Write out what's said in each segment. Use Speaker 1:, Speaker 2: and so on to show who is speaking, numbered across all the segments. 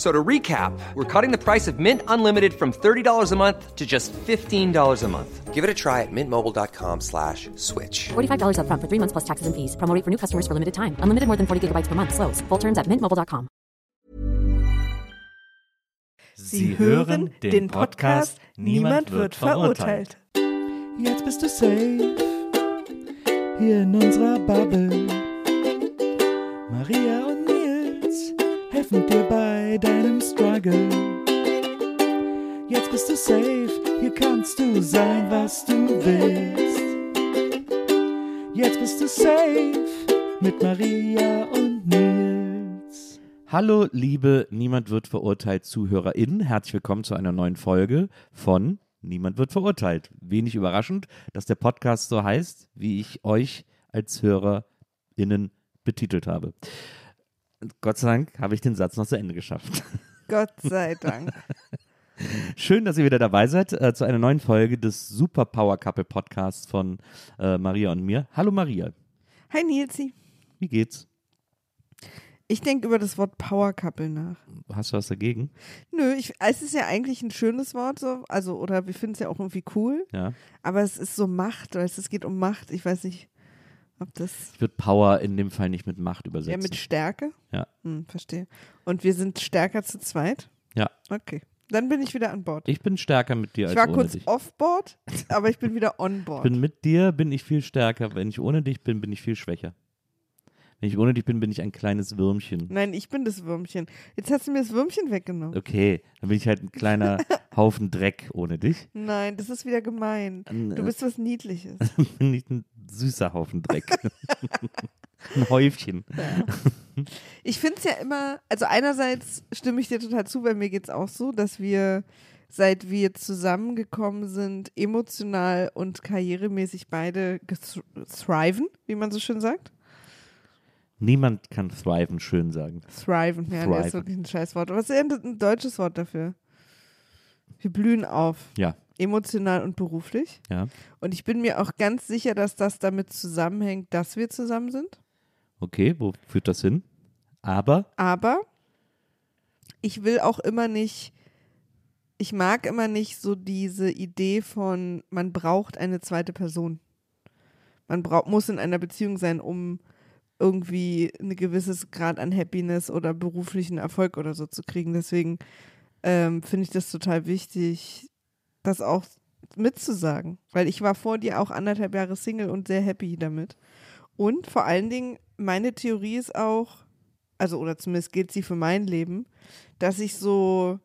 Speaker 1: F- So to recap, we're cutting the price of Mint Unlimited from $30 a month to just $15 a month.
Speaker 2: Give it a try at mintmobile.com slash switch.
Speaker 3: $45 upfront for three months plus taxes and fees. Promo for new customers for limited time. Unlimited more than 40 gigabytes per month. Slows. Full terms at mintmobile.com.
Speaker 4: Sie hören den Podcast Niemand wird verurteilt.
Speaker 5: Jetzt bist du safe hier in unserer Bubble. Maria und Nils helfen dir bei deinem Struggle. Jetzt bist du safe, hier kannst du sein, was du willst. Jetzt bist du safe mit Maria und Nils.
Speaker 4: Hallo, liebe Niemand wird verurteilt ZuhörerInnen. Herzlich willkommen zu einer neuen Folge von Niemand wird verurteilt. Wenig überraschend, dass der Podcast so heißt, wie ich euch als HörerInnen betitelt habe. Gott sei Dank habe ich den Satz noch zu Ende geschafft.
Speaker 6: Gott sei Dank.
Speaker 4: Schön, dass ihr wieder dabei seid äh, zu einer neuen Folge des Super Power Couple Podcasts von äh, Maria und mir. Hallo Maria,
Speaker 6: Hi Nilsi.
Speaker 4: wie geht's?
Speaker 6: Ich denke über das Wort Power Couple nach.
Speaker 4: Hast du was dagegen?
Speaker 6: Nö, ich, es ist ja eigentlich ein schönes Wort so, also oder wir finden es ja auch irgendwie cool,
Speaker 4: Ja.
Speaker 6: aber es ist so Macht, weißt, es geht um Macht. Ich weiß nicht, ob das
Speaker 4: Ich würde Power in dem Fall nicht mit Macht übersetzen.
Speaker 6: ja mit Stärke.
Speaker 4: Ja.
Speaker 6: Hm, verstehe. Und wir sind stärker zu zweit.
Speaker 4: Ja.
Speaker 6: Okay, dann bin ich wieder an Bord.
Speaker 4: Ich bin stärker mit dir
Speaker 6: Ich
Speaker 4: als
Speaker 6: war
Speaker 4: ohne
Speaker 6: kurz
Speaker 4: dich.
Speaker 6: off-board, aber ich bin wieder on board.
Speaker 4: bin mit dir bin ich viel stärker. Wenn ich ohne dich bin, bin ich viel schwächer. Wenn ich ohne dich bin, bin ich ein kleines Würmchen.
Speaker 6: Nein, ich bin das Würmchen. Jetzt hast du mir das Würmchen weggenommen.
Speaker 4: Okay, dann bin ich halt ein kleiner Haufen Dreck ohne dich.
Speaker 6: Nein, das ist wieder gemein.
Speaker 4: Ein,
Speaker 6: Du
Speaker 4: äh,
Speaker 6: bist was Niedliches.
Speaker 4: bin ich ein süßer Haufen Dreck. ein Häufchen.
Speaker 6: Ich finde es ja immer, also einerseits stimme ich dir total zu, weil mir geht es auch so, dass wir, seit wir zusammengekommen sind, emotional und karrieremäßig beide thriven, wie man so schön sagt.
Speaker 4: Niemand kann thriven schön sagen.
Speaker 6: Thriven, ja, das ist
Speaker 4: Thriven.
Speaker 6: wirklich ein Scheißwort. Was ist denn ein deutsches Wort dafür? Wir blühen auf,
Speaker 4: Ja,
Speaker 6: emotional und beruflich.
Speaker 4: ja.
Speaker 6: Und ich bin mir auch ganz sicher, dass das damit zusammenhängt, dass wir zusammen sind.
Speaker 4: Okay, wo führt das hin? Aber,
Speaker 6: Aber ich will auch immer nicht, ich mag immer nicht so diese Idee von, man braucht eine zweite Person. Man braucht, muss in einer Beziehung sein, um irgendwie ein gewisses Grad an Happiness oder beruflichen Erfolg oder so zu kriegen. Deswegen ähm, finde ich das total wichtig, das auch mitzusagen. Weil ich war vor dir auch anderthalb Jahre Single und sehr happy damit. Und vor allen Dingen, meine Theorie ist auch, also oder zumindest gilt sie für mein Leben, dass ich so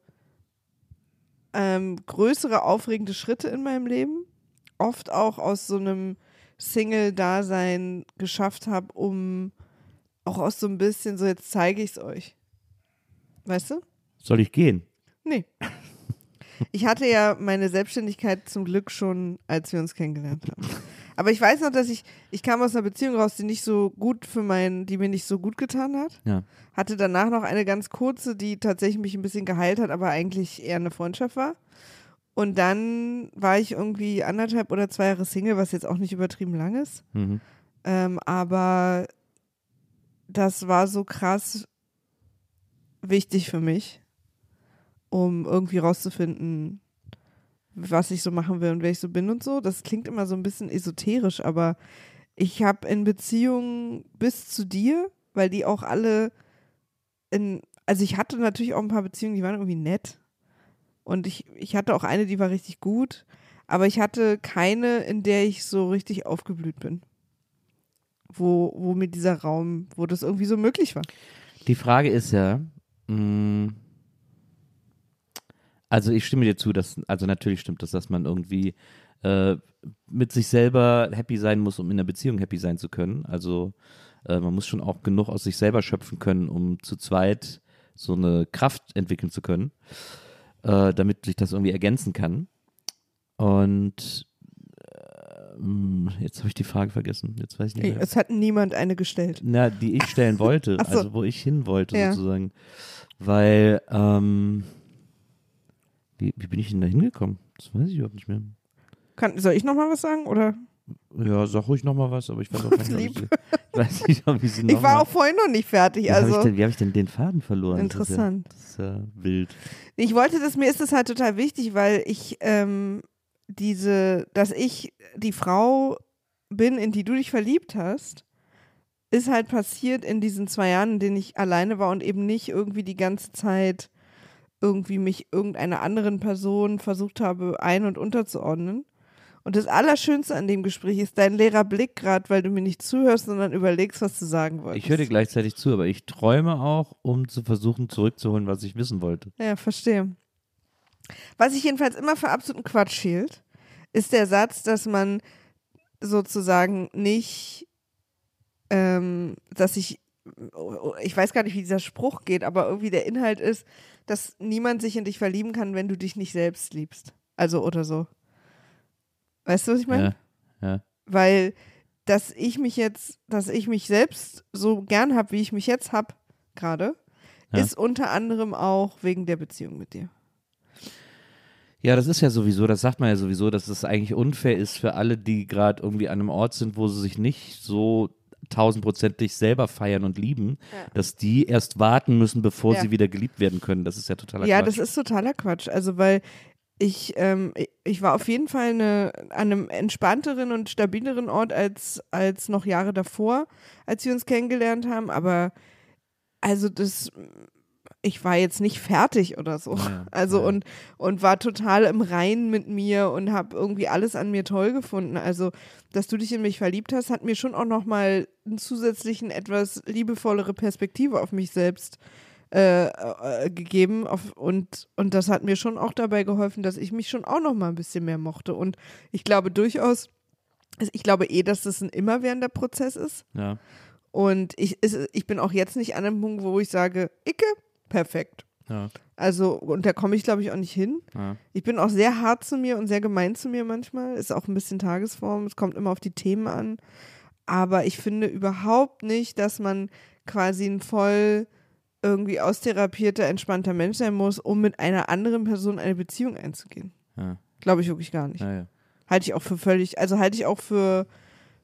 Speaker 6: ähm, größere aufregende Schritte in meinem Leben oft auch aus so einem Single-Dasein geschafft habe, um auch aus so ein bisschen so, jetzt zeige ich es euch. Weißt du?
Speaker 4: soll ich gehen?
Speaker 6: Nee. Ich hatte ja meine Selbstständigkeit zum Glück schon, als wir uns kennengelernt haben. Aber ich weiß noch, dass ich, ich kam aus einer Beziehung raus, die nicht so gut für meinen, die mir nicht so gut getan hat.
Speaker 4: Ja.
Speaker 6: Hatte danach noch eine ganz kurze, die tatsächlich mich ein bisschen geheilt hat, aber eigentlich eher eine Freundschaft war. Und dann war ich irgendwie anderthalb oder zwei Jahre Single, was jetzt auch nicht übertrieben lang ist.
Speaker 4: Mhm.
Speaker 6: Ähm, aber das war so krass wichtig für mich, um irgendwie rauszufinden, was ich so machen will und wer ich so bin und so. Das klingt immer so ein bisschen esoterisch, aber ich habe in Beziehungen bis zu dir, weil die auch alle in, also ich hatte natürlich auch ein paar Beziehungen, die waren irgendwie nett. Und ich, ich hatte auch eine, die war richtig gut, aber ich hatte keine, in der ich so richtig aufgeblüht bin wo, wo mir dieser Raum, wo das irgendwie so möglich war.
Speaker 4: Die Frage ist ja, Mm. Also ich stimme dir zu, dass, also natürlich stimmt das, dass man irgendwie äh, mit sich selber happy sein muss, um in einer Beziehung happy sein zu können. Also äh, man muss schon auch genug aus sich selber schöpfen können, um zu zweit so eine Kraft entwickeln zu können, äh, damit sich das irgendwie ergänzen kann. Und ähm, jetzt habe ich die Frage vergessen. Jetzt weiß ich nicht mehr.
Speaker 6: Es hat niemand eine gestellt.
Speaker 4: Na, die ich stellen wollte,
Speaker 6: so.
Speaker 4: also wo ich hin wollte
Speaker 6: Ja.
Speaker 4: sozusagen. Weil, ähm, wie, wie bin ich denn da hingekommen? Das weiß ich überhaupt nicht mehr.
Speaker 6: Kann, soll ich noch mal was sagen? Oder?
Speaker 4: Ja, sag ruhig nochmal was, aber ich weiß auch nicht,
Speaker 6: Lieb.
Speaker 4: ich weiß nicht, ob ich sie noch
Speaker 6: Ich war auch vorhin noch nicht fertig.
Speaker 4: wie habe ich,
Speaker 6: Also
Speaker 4: denn- wie hab ich denn den Faden verloren?
Speaker 6: Interessant.
Speaker 4: Das ist ja, das ist ja wild.
Speaker 6: ich wollte das, mir ist das halt total wichtig, weil ich ähm, diese, dass ich die Frau bin, in die du dich verliebt hast, ist halt passiert in diesen zwei Jahren, in denen ich alleine war und eben nicht irgendwie die ganze Zeit irgendwie mich irgendeiner anderen Person versucht habe ein- und unterzuordnen. Und das Allerschönste an dem Gespräch ist dein leerer Blick gerade, weil du mir nicht zuhörst, sondern überlegst, was du sagen wolltest.
Speaker 4: Ich höre dir gleichzeitig zu, aber ich träume auch, um zu versuchen zurückzuholen, was ich wissen wollte.
Speaker 6: Ja, verstehe. Was ich jedenfalls immer für absoluten Quatsch hielt, ist der Satz, dass man sozusagen nicht, ähm, dass ich, ich weiß gar nicht, wie dieser Spruch geht, aber irgendwie der Inhalt ist, dass niemand sich in dich verlieben kann, wenn du dich nicht selbst liebst. Also oder so. Weißt du, was ich meine?
Speaker 4: Ja, ja.
Speaker 6: Weil, dass ich mich jetzt, dass ich mich selbst so gern habe, wie ich mich jetzt habe, gerade,
Speaker 4: Ja.
Speaker 6: ist unter anderem auch wegen der Beziehung mit dir.
Speaker 4: Ja, das ist ja sowieso, das sagt man ja sowieso, dass es eigentlich unfair ist für alle, die gerade irgendwie an einem Ort sind, wo sie sich nicht so tausendprozentig selber feiern und lieben, dass die erst warten müssen, bevor
Speaker 6: Ja.
Speaker 4: sie wieder geliebt werden können. Das ist ja totaler
Speaker 6: Ja,
Speaker 4: Quatsch.
Speaker 6: das ist totaler Quatsch. Also, weil ich, ähm, ich- ich war auf jeden Fall eine, an einem entspannteren und stabileren Ort als, als noch Jahre davor, als wir uns kennengelernt haben. Aber also das, ich war jetzt nicht fertig oder so.
Speaker 4: Ja,
Speaker 6: also
Speaker 4: ja.
Speaker 6: und, und war total im Reinen mit mir und habe irgendwie alles an mir toll gefunden. Also, dass du dich in mich verliebt hast, hat mir schon auch nochmal einen zusätzlichen, etwas liebevollere Perspektive auf mich selbst äh, äh, gegeben auf, und, und das hat mir schon auch dabei geholfen, dass ich mich schon auch noch mal ein bisschen mehr mochte. Und ich glaube durchaus, ich glaube eh, dass das ein immerwährender Prozess ist.
Speaker 4: ja.
Speaker 6: Und ich, ich bin auch jetzt nicht an einem Punkt, wo ich sage, Icke, perfekt.
Speaker 4: Ja.
Speaker 6: Also, und da komme ich, glaube ich, auch nicht hin.
Speaker 4: Ja.
Speaker 6: Ich bin auch sehr hart zu mir und sehr gemein zu mir manchmal. Ist auch ein bisschen Tagesform. Es kommt immer auf die Themen an. Aber ich finde überhaupt nicht, dass man quasi ein voll irgendwie austherapierter, entspannter Mensch sein muss, um mit einer anderen Person eine Beziehung einzugehen.
Speaker 4: Ja.
Speaker 6: Glaube ich wirklich gar nicht. Halte ich auch für völlig, also halte ich auch für,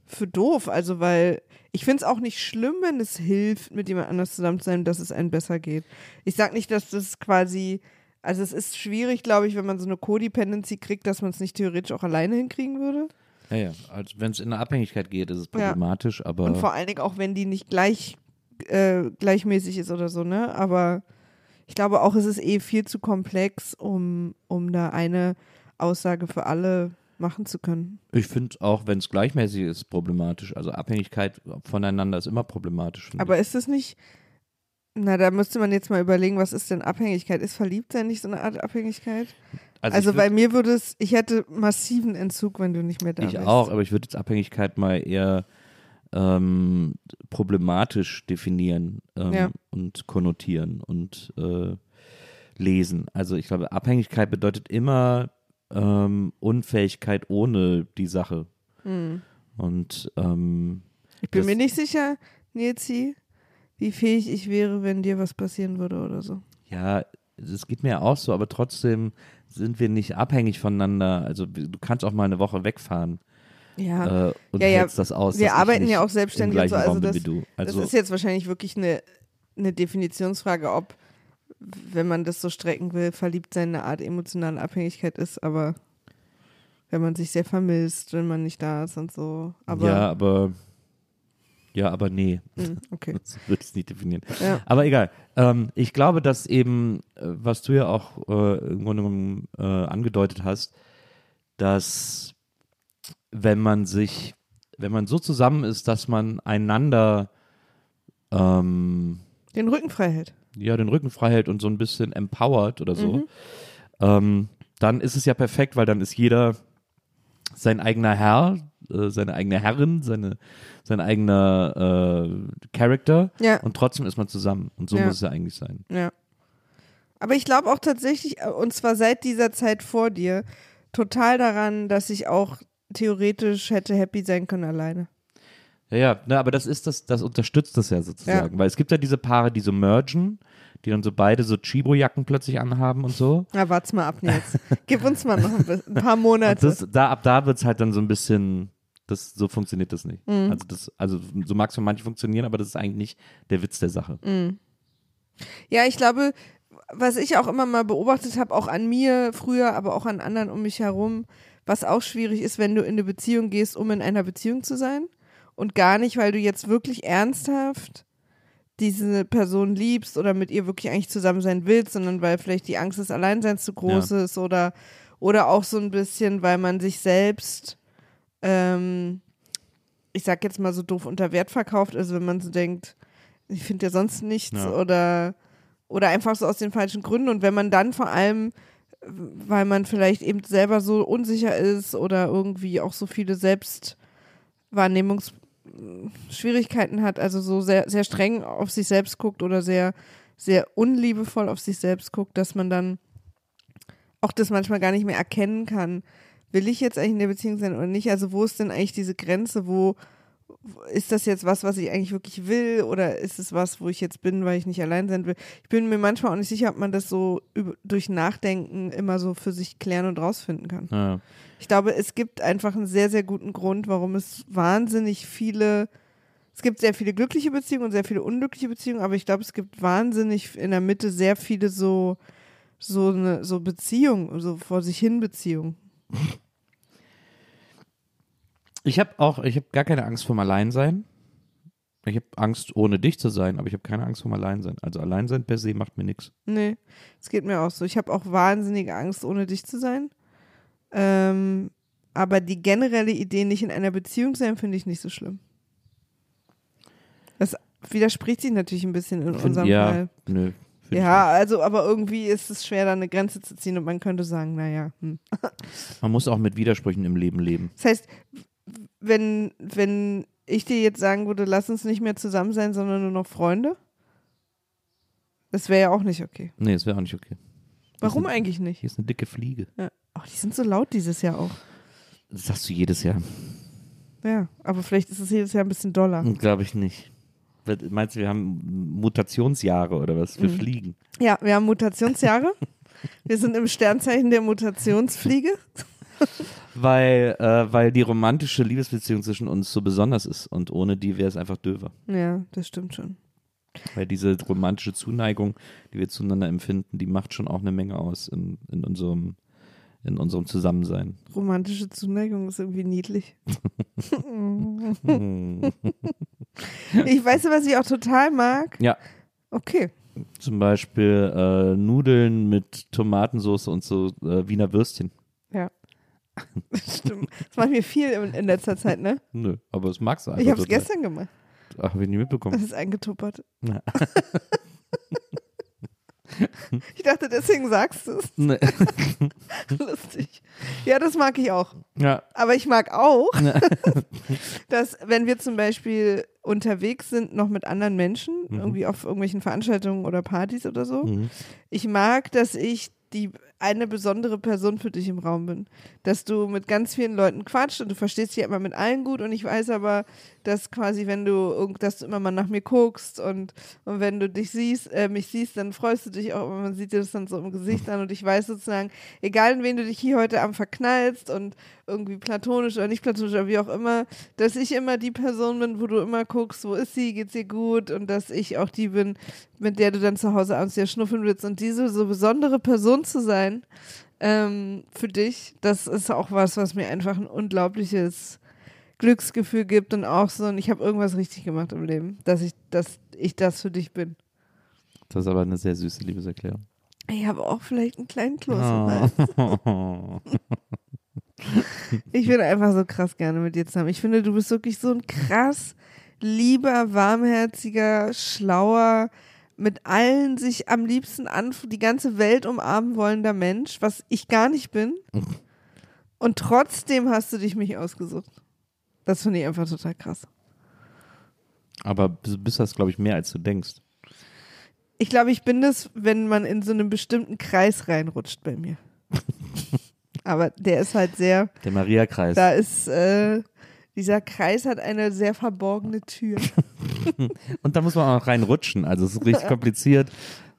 Speaker 6: für doof. Also, weil ich finde es auch nicht schlimm, wenn es hilft, mit jemand anders zusammen zu sein, dass es einem besser geht. Ich sage nicht, dass das quasi, also es ist schwierig, glaube ich, wenn man so eine Codependency kriegt, dass man es nicht theoretisch auch alleine hinkriegen würde.
Speaker 4: ja, ja. Also wenn es in eine Abhängigkeit geht, ist es problematisch, aber
Speaker 6: Und vor allen Dingen auch, wenn die nicht gleich, äh, gleichmäßig ist oder so, ne? Aber ich glaube auch, es ist eh viel zu komplex, um, um da eine Aussage für alle machen zu können.
Speaker 4: ich finde auch, wenn es gleichmäßig ist, problematisch. Also Abhängigkeit voneinander ist immer problematisch.
Speaker 6: Aber ist es nicht, na, da müsste man jetzt mal überlegen, was ist denn Abhängigkeit? Ist Verliebtsein nicht so eine Art Abhängigkeit?
Speaker 4: ich.
Speaker 6: Also,
Speaker 4: ich
Speaker 6: bei mir würde es, ich hätte massiven Entzug, wenn du nicht mehr da
Speaker 4: Ich
Speaker 6: bist.
Speaker 4: auch, aber ich würde jetzt Abhängigkeit mal eher ähm, problematisch definieren ähm,
Speaker 6: Ja.
Speaker 4: und konnotieren und äh, lesen. Also ich glaube, Abhängigkeit bedeutet immer ähm, Unfähigkeit ohne die Sache.
Speaker 6: Hm.
Speaker 4: Und ähm,
Speaker 6: Ich bin mir nicht sicher, Nilsi, wie fähig ich wäre, wenn dir was passieren würde oder so.
Speaker 4: ja, es geht mir auch so, aber trotzdem sind wir nicht abhängig voneinander. Also du kannst auch mal eine Woche wegfahren
Speaker 6: Ja.
Speaker 4: äh, und
Speaker 6: Ja, ja,
Speaker 4: das aus.
Speaker 6: wir arbeiten ja auch selbstständig und so, also das-
Speaker 4: wie du. Also
Speaker 6: das ist jetzt wahrscheinlich wirklich eine, eine Definitionsfrage, ob, wenn man das so strecken will, verliebt sein eine Art emotionale Abhängigkeit ist, aber wenn man sich sehr vermisst, wenn man nicht da ist und so. Aber
Speaker 4: ja, aber ja, aber nee.
Speaker 6: Hm, okay.
Speaker 4: Das würde ich es nicht definieren.
Speaker 6: Ja.
Speaker 4: Aber egal. Ähm, ich glaube, dass eben, äh, was du ja auch äh, im Grunde genommen äh, angedeutet hast, dass wenn man sich, wenn man so zusammen ist, dass man einander ähm,
Speaker 6: Den Rücken frei hält.
Speaker 4: Ja, den Rücken frei hält und so ein bisschen empowered oder so, ähm, dann ist es ja perfekt, weil dann ist jeder sein eigener Herr, äh, seine eigene Herrin, seine, sein eigener äh, Charakter
Speaker 6: Ja.
Speaker 4: und trotzdem ist man zusammen. Und so
Speaker 6: Ja.
Speaker 4: muss es ja eigentlich sein.
Speaker 6: Ja. Aber ich glaube auch tatsächlich, äh, und zwar seit dieser Zeit vor dir, total daran, dass ich auch theoretisch hätte happy sein können alleine.
Speaker 4: Ja, ja, ne, aber das ist das, das unterstützt das ja sozusagen, weil es gibt ja diese Paare, die so mergen, die dann so beide so Chibo-Jacken plötzlich anhaben und so.
Speaker 6: Na, wart's mal ab, Nils. Gib uns mal noch ein, bisschen, ein paar Monate.
Speaker 4: das, da, ab da wird es halt dann so ein bisschen, das, so funktioniert das nicht.
Speaker 6: Mhm.
Speaker 4: Also das, also so mag es für manche funktionieren, aber das ist eigentlich nicht der Witz der Sache.
Speaker 6: Mhm. Ja, ich glaube, was ich auch immer mal beobachtet habe, auch an mir früher, aber auch an anderen um mich herum, was auch schwierig ist, wenn du in eine Beziehung gehst, um in einer Beziehung zu sein und gar nicht, weil du jetzt wirklich ernsthaft diese Person liebst oder mit ihr wirklich eigentlich zusammen sein willst, sondern weil vielleicht die Angst des Alleinseins zu groß
Speaker 4: Ja.
Speaker 6: ist oder oder auch so ein bisschen, weil man sich selbst ähm, ich sag jetzt mal so doof unter Wert verkauft, also wenn man so denkt, ich finde ja sonst nichts
Speaker 4: Ja.
Speaker 6: oder oder einfach so aus den falschen Gründen und wenn man dann vor allem weil man vielleicht eben selber so unsicher ist oder irgendwie auch so viele Selbstwahrnehmungsschwierigkeiten hat, also so sehr, sehr streng auf sich selbst guckt oder sehr, sehr unliebevoll auf sich selbst guckt, dass man dann auch das manchmal gar nicht mehr erkennen kann. Will ich jetzt eigentlich in der Beziehung sein oder nicht? Also wo ist denn eigentlich diese Grenze? Wo- ist das jetzt was, was ich eigentlich wirklich will oder ist es was, wo ich jetzt bin, weil ich nicht allein sein will? Ich bin mir manchmal auch nicht sicher, ob man das so über, durch Nachdenken immer so für sich klären und rausfinden kann.
Speaker 4: Ja.
Speaker 6: Ich glaube, es gibt einfach einen sehr, sehr guten Grund, warum es wahnsinnig viele, es gibt sehr viele glückliche Beziehungen und sehr viele unglückliche Beziehungen, aber ich glaube, es gibt wahnsinnig in der Mitte sehr viele so, so, eine, so Beziehungen, so vor sich hin Beziehungen.
Speaker 4: Ich habe auch, ich habe gar keine Angst vorm Alleinsein. Ich habe Angst, ohne dich zu sein, aber ich habe keine Angst vorm Alleinsein. Also Alleinsein per se macht mir nichts.
Speaker 6: Nee, es geht mir auch so. Ich habe auch wahnsinnige Angst, ohne dich zu sein. Ähm, aber die generelle Idee, nicht in einer Beziehung sein, finde ich nicht so schlimm. Das widerspricht sich natürlich ein bisschen in unserem
Speaker 4: ja,
Speaker 6: Fall.
Speaker 4: nö.
Speaker 6: Ja, also, aber irgendwie ist es schwer, da eine Grenze zu ziehen und man könnte sagen, naja. Hm.
Speaker 4: Man muss auch mit Widersprüchen im Leben leben.
Speaker 6: Das heißt, wenn, wenn ich dir jetzt sagen würde, lass uns nicht mehr zusammen sein, sondern nur noch Freunde, das wäre ja auch nicht okay.
Speaker 4: Nee, das wäre auch nicht okay.
Speaker 6: Warum
Speaker 4: eine-
Speaker 6: eigentlich nicht?
Speaker 4: Hier ist eine dicke Fliege.
Speaker 6: Ja. Oh, die sind so laut dieses Jahr auch.
Speaker 4: Das sagst du jedes Jahr.
Speaker 6: Ja, aber vielleicht ist es jedes Jahr ein bisschen doller.
Speaker 4: Glaube ich nicht. Meinst du, wir haben Mutationsjahre oder was für
Speaker 6: Mhm.
Speaker 4: Fliegen?
Speaker 6: Ja, wir haben Mutationsjahre. wir sind im Sternzeichen der Mutationsfliege.
Speaker 4: Weil, äh, weil die romantische Liebesbeziehung zwischen uns so besonders ist und ohne die wäre es einfach döver.
Speaker 6: Ja, das stimmt schon.
Speaker 4: Weil diese romantische Zuneigung, die wir zueinander empfinden, die macht schon auch eine Menge aus in, in, unserem, in unserem Zusammensein.
Speaker 6: Romantische Zuneigung ist irgendwie niedlich. ich weiß, was ich auch total mag.
Speaker 4: Ja,
Speaker 6: Okay.
Speaker 4: zum Beispiel äh, Nudeln mit Tomatensauce und so äh, Wiener Würstchen.
Speaker 6: Ja. Stimmt. Das macht mir viel in, in letzter Zeit, ne?
Speaker 4: Nö, aber das magst du einfach.
Speaker 6: Ich habe es gestern gemacht.
Speaker 4: Ach, hab ich nie
Speaker 6: Das
Speaker 4: mitbekommen.
Speaker 6: ist eingetuppert.
Speaker 4: Ja.
Speaker 6: Ich dachte, deswegen sagst du es.
Speaker 4: Nee.
Speaker 6: Lustig. Ja, das mag ich auch.
Speaker 4: ja.
Speaker 6: Aber ich mag auch, dass wenn wir zum Beispiel unterwegs sind, noch mit anderen Menschen, irgendwie auf irgendwelchen Veranstaltungen oder Partys oder so,
Speaker 4: Mhm.
Speaker 6: ich mag, dass ich die eine besondere Person für dich im Raum bin. Dass du mit ganz vielen Leuten quatscht und du verstehst dich immer mit allen gut und ich weiß aber, dass quasi, wenn du dass du immer mal nach mir guckst und, und wenn du dich siehst, äh, mich siehst, dann freust du dich auch, man sieht dir das dann so im Gesicht an und ich weiß sozusagen, egal in wen du dich hier heute Abend verknallst und irgendwie platonisch oder nicht platonisch oder wie auch immer, dass ich immer die Person bin, wo du immer guckst, wo ist sie, geht's ihr gut und dass ich auch die bin, mit der du dann zu Hause abends ja schnuffeln willst. Und diese so besondere Person zu sein ähm, für dich, das ist auch was, was mir einfach ein unglaubliches Glücksgefühl gibt und auch so, und ich habe irgendwas richtig gemacht im Leben, dass ich, dass ich das für dich bin.
Speaker 4: Das ist aber eine sehr süße Liebeserklärung.
Speaker 6: Ich habe auch vielleicht einen kleinen Kloß.
Speaker 4: Oh.
Speaker 6: Ich bin einfach so krass gerne mit dir zusammen. Ich finde, du bist wirklich so ein krass lieber, warmherziger, schlauer mit allen sich am liebsten an die ganze Welt umarmen wollender Mensch, was ich gar nicht bin. Und trotzdem hast du dich mich ausgesucht. Das finde ich einfach total krass.
Speaker 4: Aber du bist das, glaube ich, mehr als du denkst.
Speaker 6: Ich glaube, ich bin das, wenn man in so einen bestimmten Kreis reinrutscht bei mir. Aber der ist halt sehr,
Speaker 4: Der Maria-Kreis.
Speaker 6: da ist, äh, dieser Kreis hat eine sehr verborgene Tür.
Speaker 4: Und da muss man auch reinrutschen. Also es ist richtig kompliziert.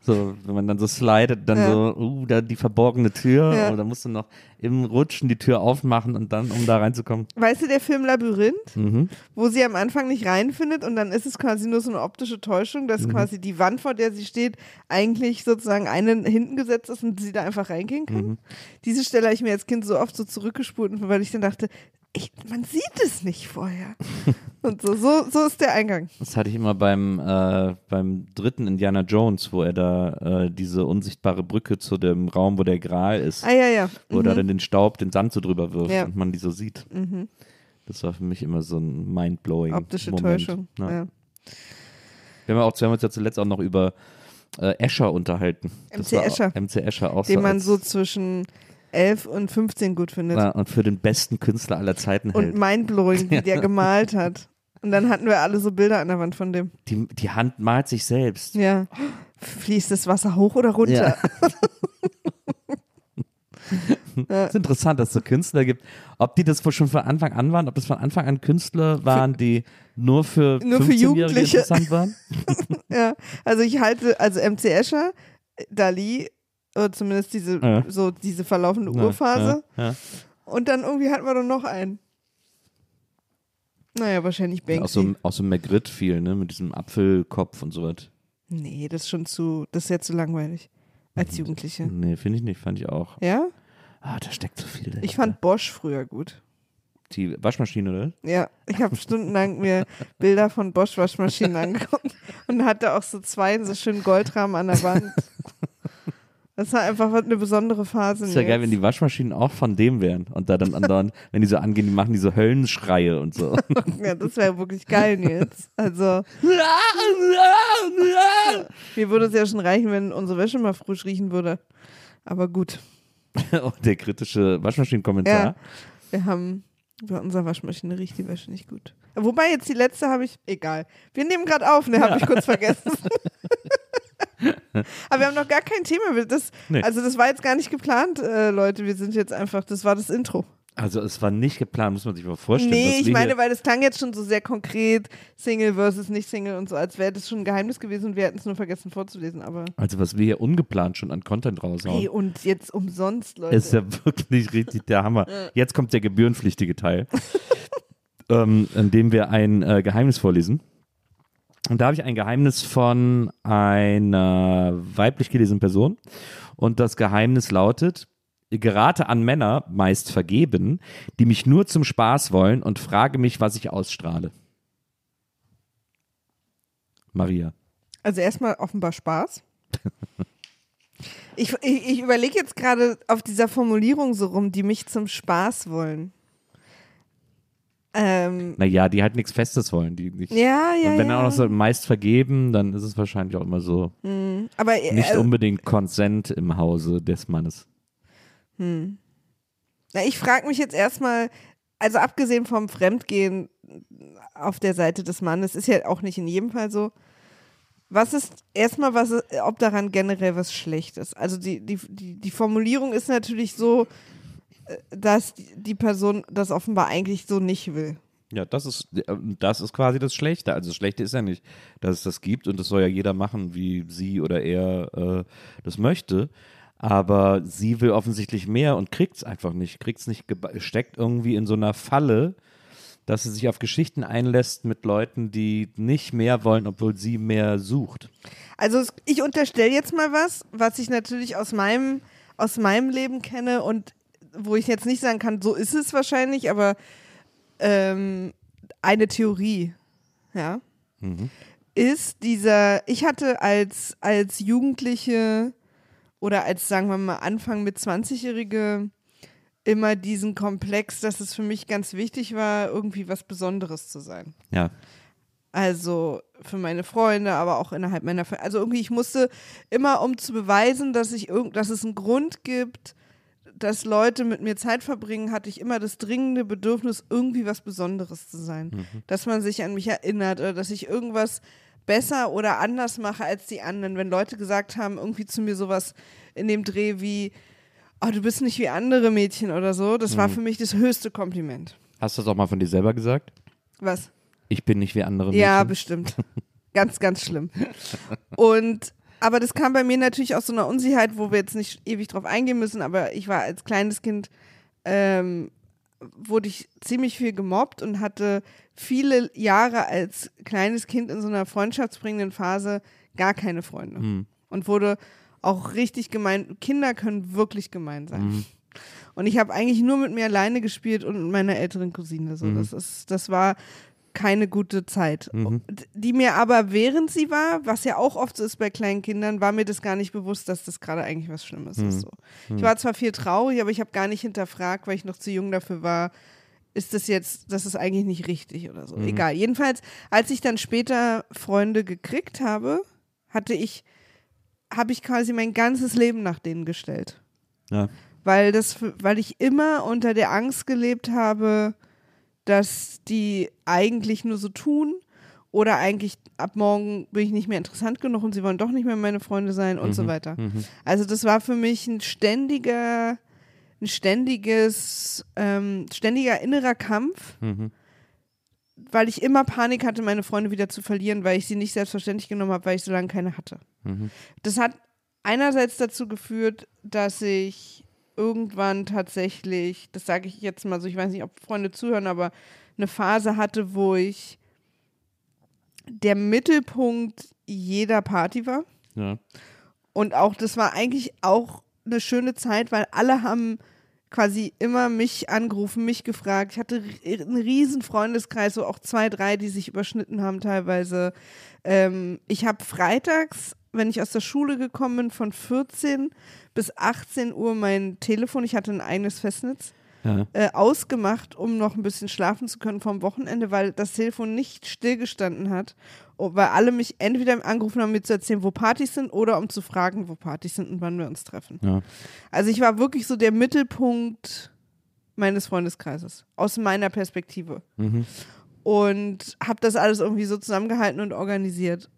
Speaker 4: So, wenn man dann so slidet, dann
Speaker 6: Ja.
Speaker 4: so, uh, da die verborgene Tür.
Speaker 6: Ja.
Speaker 4: Dann musst du noch im Rutschen die Tür aufmachen und dann, um da reinzukommen.
Speaker 6: Weißt du, der Film Labyrinth,
Speaker 4: Mhm.
Speaker 6: wo sie am Anfang nicht reinfindet und dann ist es quasi nur so eine optische Täuschung, dass quasi die Wand, vor der sie steht, eigentlich sozusagen einen hinten gesetzt ist und sie da einfach reingehen kann. Diese Stelle habe ich mir als Kind so oft so zurückgespult, weil ich dann dachte, ich, man sieht es nicht vorher. und so, so, so ist der Eingang.
Speaker 4: Das hatte ich immer beim, äh, beim dritten Indiana Jones, wo er da äh, diese unsichtbare Brücke zu dem Raum, wo der Gral ist,
Speaker 6: Ah ja, ja.
Speaker 4: wo er dann den Staub, den Sand so drüber wirft
Speaker 6: Ja.
Speaker 4: und man die so sieht. Das war für mich immer so ein mindblowing
Speaker 6: Optische
Speaker 4: Moment.
Speaker 6: Täuschung.
Speaker 4: Ja.
Speaker 6: Ja.
Speaker 4: Wir haben, auch, wir haben uns ja zuletzt auch noch über äh, Escher unterhalten.
Speaker 6: MC Escher.
Speaker 4: MC Escher auch
Speaker 6: Den
Speaker 4: so
Speaker 6: man so zwischen 11 und 15 gut findet.
Speaker 4: ja, und für den besten Künstler aller Zeiten
Speaker 6: und
Speaker 4: hält.
Speaker 6: mindblowing, wie der gemalt hat. Und dann hatten wir alle so Bilder an der Wand von dem.
Speaker 4: Die, die Hand malt sich selbst.
Speaker 6: Ja. Fließt das Wasser hoch oder runter?
Speaker 4: Es ist interessant, dass es so Künstler gibt. Ob die das schon von Anfang an waren, ob das von Anfang an Künstler waren, die nur für
Speaker 6: Nur für
Speaker 4: 15-Jährige
Speaker 6: Jugendliche.
Speaker 4: interessant waren.
Speaker 6: Ja, also ich halte, also MC Escher, Dali, oder zumindest diese,
Speaker 4: Ja.
Speaker 6: so diese verlaufende
Speaker 4: Ja,
Speaker 6: Urphase.
Speaker 4: Ja, ja.
Speaker 6: Und dann irgendwie hatten wir doch noch einen. Naja, wahrscheinlich Banksy.
Speaker 4: Auch so, auch so Magritte viel, ne? Mit diesem Apfelkopf und so was.
Speaker 6: nee, das ist schon zu, das ist ja zu langweilig. Als Jugendliche.
Speaker 4: Nee, finde ich nicht, fand ich auch.
Speaker 6: Ja?
Speaker 4: Ah, da steckt so viel dahinter.
Speaker 6: Ich fand Bosch früher gut.
Speaker 4: die Waschmaschine, oder?
Speaker 6: Ja, ich habe stundenlang mir Bilder von Bosch Waschmaschinen angeguckt und hatte auch so zwei in so schönen Goldrahmen an der Wand. Das war einfach eine besondere Phase.
Speaker 4: ist ja geil, wenn die Waschmaschinen auch von dem wären. Und da dann andauernd, wenn die so angehen, die machen diese Höllenschreie und so.
Speaker 6: Ja, das wäre wirklich geil, Nils. Also, mir würde es ja schon reichen, wenn unsere Wäsche mal frisch riechen würde. Aber gut,
Speaker 4: oh, der kritische Waschmaschinenkommentar.
Speaker 6: ja, wir haben, bei unserer Waschmaschine riecht die Wäsche nicht gut. Wobei jetzt die letzte habe ich, egal. Wir nehmen gerade auf, ne, habe ich kurz vergessen. Aber wir haben noch gar kein Thema. Das,
Speaker 4: Nee.
Speaker 6: Also das war jetzt gar nicht geplant, äh, Leute. Wir sind jetzt einfach, das war das Intro.
Speaker 4: Also es war nicht geplant, muss man sich mal vorstellen.
Speaker 6: nee, ich meine, weil das klang jetzt schon so sehr konkret, Single versus nicht Single und so, als wäre das schon ein Geheimnis gewesen und wir hätten es nur vergessen vorzulesen. Aber
Speaker 4: also was wir hier ungeplant schon an Content raushauen.
Speaker 6: hey, und jetzt umsonst, Leute.
Speaker 4: Ist ja wirklich richtig der Hammer. Jetzt kommt der gebührenpflichtige Teil, ähm, in dem wir ein äh, Geheimnis vorlesen. Und da habe ich ein Geheimnis von einer weiblich gelesenen Person. Und das Geheimnis lautet, gerate an Männer, meist vergeben, die mich nur zum Spaß wollen und frage mich, was ich ausstrahle. Maria.
Speaker 6: Also erstmal offenbar Spaß. Ich, ich, ich überlege jetzt gerade auf dieser Formulierung so rum, die mich zum Spaß wollen. Ähm,
Speaker 4: Naja, die halt nichts Festes wollen. Die nicht,
Speaker 6: ja, ja,
Speaker 4: und wenn
Speaker 6: ja.
Speaker 4: auch noch so meist vergeben, dann ist es wahrscheinlich auch immer so
Speaker 6: Aber
Speaker 4: nicht
Speaker 6: äh,
Speaker 4: unbedingt Konsent im Hause des Mannes.
Speaker 6: na, ich frage mich jetzt erstmal, also abgesehen vom Fremdgehen auf der Seite des Mannes, ist ja auch nicht in jedem Fall so. Was ist erstmal, was ob daran generell was schlecht ist? Also die, die, die, Formulierung ist natürlich so, äh, dass die, Person das offenbar eigentlich so nicht will.
Speaker 4: Ja, das ist, das ist quasi das Schlechte. Also das Schlechte ist ja nicht, dass es das gibt und das soll ja jeder machen, wie sie oder er äh, das möchte. Aber sie will offensichtlich mehr und kriegt es einfach nicht. Kriegt es nicht, steckt irgendwie in so einer Falle, dass sie sich auf Geschichten einlässt mit Leuten, die nicht mehr wollen, obwohl sie mehr sucht.
Speaker 6: Also ich unterstelle jetzt mal was, was ich natürlich aus meinem, aus meinem Leben kenne und wo ich jetzt nicht sagen kann, so ist es wahrscheinlich, aber ähm, eine Theorie, ja, ist dieser, ich hatte als, als Jugendliche oder als, sagen wir mal, Anfang mit 20-Jährige immer diesen Komplex, dass es für mich ganz wichtig war, irgendwie was Besonderes zu sein.
Speaker 4: Ja.
Speaker 6: Also für meine Freunde, aber auch innerhalb meiner Familie. Also irgendwie, ich musste immer, um zu beweisen, dass, ich irgend, dass es einen Grund gibt, dass Leute mit mir Zeit verbringen, hatte ich immer das dringende Bedürfnis, irgendwie was Besonderes zu sein. Dass man sich an mich erinnert oder dass ich irgendwas besser oder anders mache als die anderen. Wenn Leute gesagt haben, irgendwie zu mir sowas in dem Dreh wie, oh, du bist nicht wie andere Mädchen oder so, das war für mich das höchste Kompliment.
Speaker 4: Hast du das auch mal von dir selber gesagt?
Speaker 6: Was?
Speaker 4: Ich bin nicht wie andere Mädchen.
Speaker 6: Ja, bestimmt. ganz, ganz schlimm. Und aber das kam bei mir natürlich aus so einer Unsicherheit, wo wir jetzt nicht ewig drauf eingehen müssen, aber ich war als kleines Kind, ähm, wurde ich ziemlich viel gemobbt und hatte viele Jahre als kleines Kind in so einer freundschaftsbringenden Phase gar keine Freunde.
Speaker 4: Hm.
Speaker 6: Und wurde auch richtig gemein. Kinder können wirklich gemein sein.
Speaker 4: Mhm.
Speaker 6: Und ich habe eigentlich nur mit mir alleine gespielt und mit meiner älteren Cousine. So.
Speaker 4: Mhm.
Speaker 6: Das, ist, das war keine gute Zeit.
Speaker 4: Mhm.
Speaker 6: Die mir aber, während sie war, was ja auch oft so ist bei kleinen Kindern, war mir das gar nicht bewusst, dass das gerade eigentlich was Schlimmes
Speaker 4: Mhm.
Speaker 6: ist. So. Ich war zwar viel traurig, aber ich habe gar nicht hinterfragt, weil ich noch zu jung dafür war, ist das jetzt, das ist eigentlich nicht richtig oder
Speaker 4: Mhm.
Speaker 6: so. Egal. Jedenfalls, als ich dann später Freunde gekriegt habe, hatte ich, habe ich quasi mein ganzes Leben nach denen gestellt
Speaker 4: Ja.
Speaker 6: weil das, weil ich immer unter der Angst gelebt habe, dass die eigentlich nur so tun oder eigentlich ab morgen bin ich nicht mehr interessant genug und sie wollen doch nicht mehr meine Freunde sein und so weiter. Also das war für mich ein ständiger, ein ständiges, ähm, ständiger innerer Kampf, weil ich immer Panik hatte, meine Freunde wieder zu verlieren, weil ich sie nicht selbstverständlich genommen habe, weil ich so lange keine hatte. Das hat einerseits dazu geführt, dass ich irgendwann tatsächlich, das sage ich jetzt mal so, ich weiß nicht, ob Freunde zuhören, aber eine Phase hatte, wo ich der Mittelpunkt jeder Party war.
Speaker 4: Ja.
Speaker 6: Und auch, das war eigentlich auch eine schöne Zeit, weil alle haben quasi immer mich angerufen, mich gefragt. Ich hatte einen riesen Freundeskreis, so auch zwei, drei, die sich überschnitten haben teilweise. Ähm, ich habe freitags, wenn ich aus der Schule gekommen bin, von 14 bis 18 Uhr mein Telefon, ich hatte ein eigenes Festnetz,
Speaker 4: Ja.
Speaker 6: äh, ausgemacht, um noch ein bisschen schlafen zu können vom Wochenende, weil das Telefon nicht stillgestanden hat. Oh, Weil alle mich entweder angerufen haben, mir zu erzählen, wo Partys sind, oder um zu fragen, wo Partys sind und wann wir uns treffen.
Speaker 4: Ja.
Speaker 6: Also ich war wirklich so der Mittelpunkt meines Freundeskreises, aus meiner Perspektive.
Speaker 4: Mhm.
Speaker 6: Und habe das alles irgendwie so zusammengehalten und organisiert.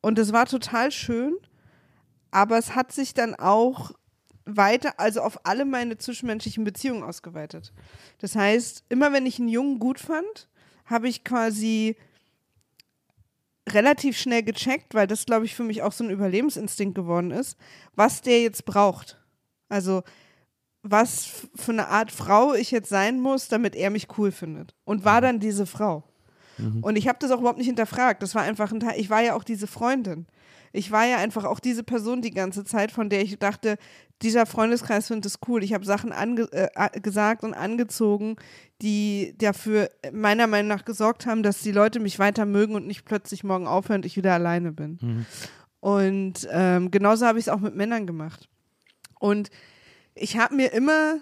Speaker 6: Und es war total schön, aber es hat sich dann auch weiter, also auf alle meine zwischenmenschlichen Beziehungen ausgeweitet. Das heißt, immer wenn ich einen Jungen gut fand, habe ich quasi relativ schnell gecheckt, weil das, glaube ich, für mich auch so ein Überlebensinstinkt geworden ist, was der jetzt braucht. Also, was für eine Art Frau ich jetzt sein muss, damit er mich cool findet. Und war dann diese Frau. Und ich habe das auch überhaupt nicht hinterfragt. Das war einfach ein Teil. Ich war ja auch diese Freundin. Ich war ja einfach auch diese Person die ganze Zeit, von der ich dachte, dieser Freundeskreis findet es cool. Ich habe Sachen äh, gesagt und angezogen, die dafür meiner Meinung nach gesorgt haben, dass die Leute mich weiter mögen und nicht plötzlich morgen aufhören und ich wieder alleine bin. Und ähm, genauso habe ich es auch mit Männern gemacht. Und ich habe mir immer,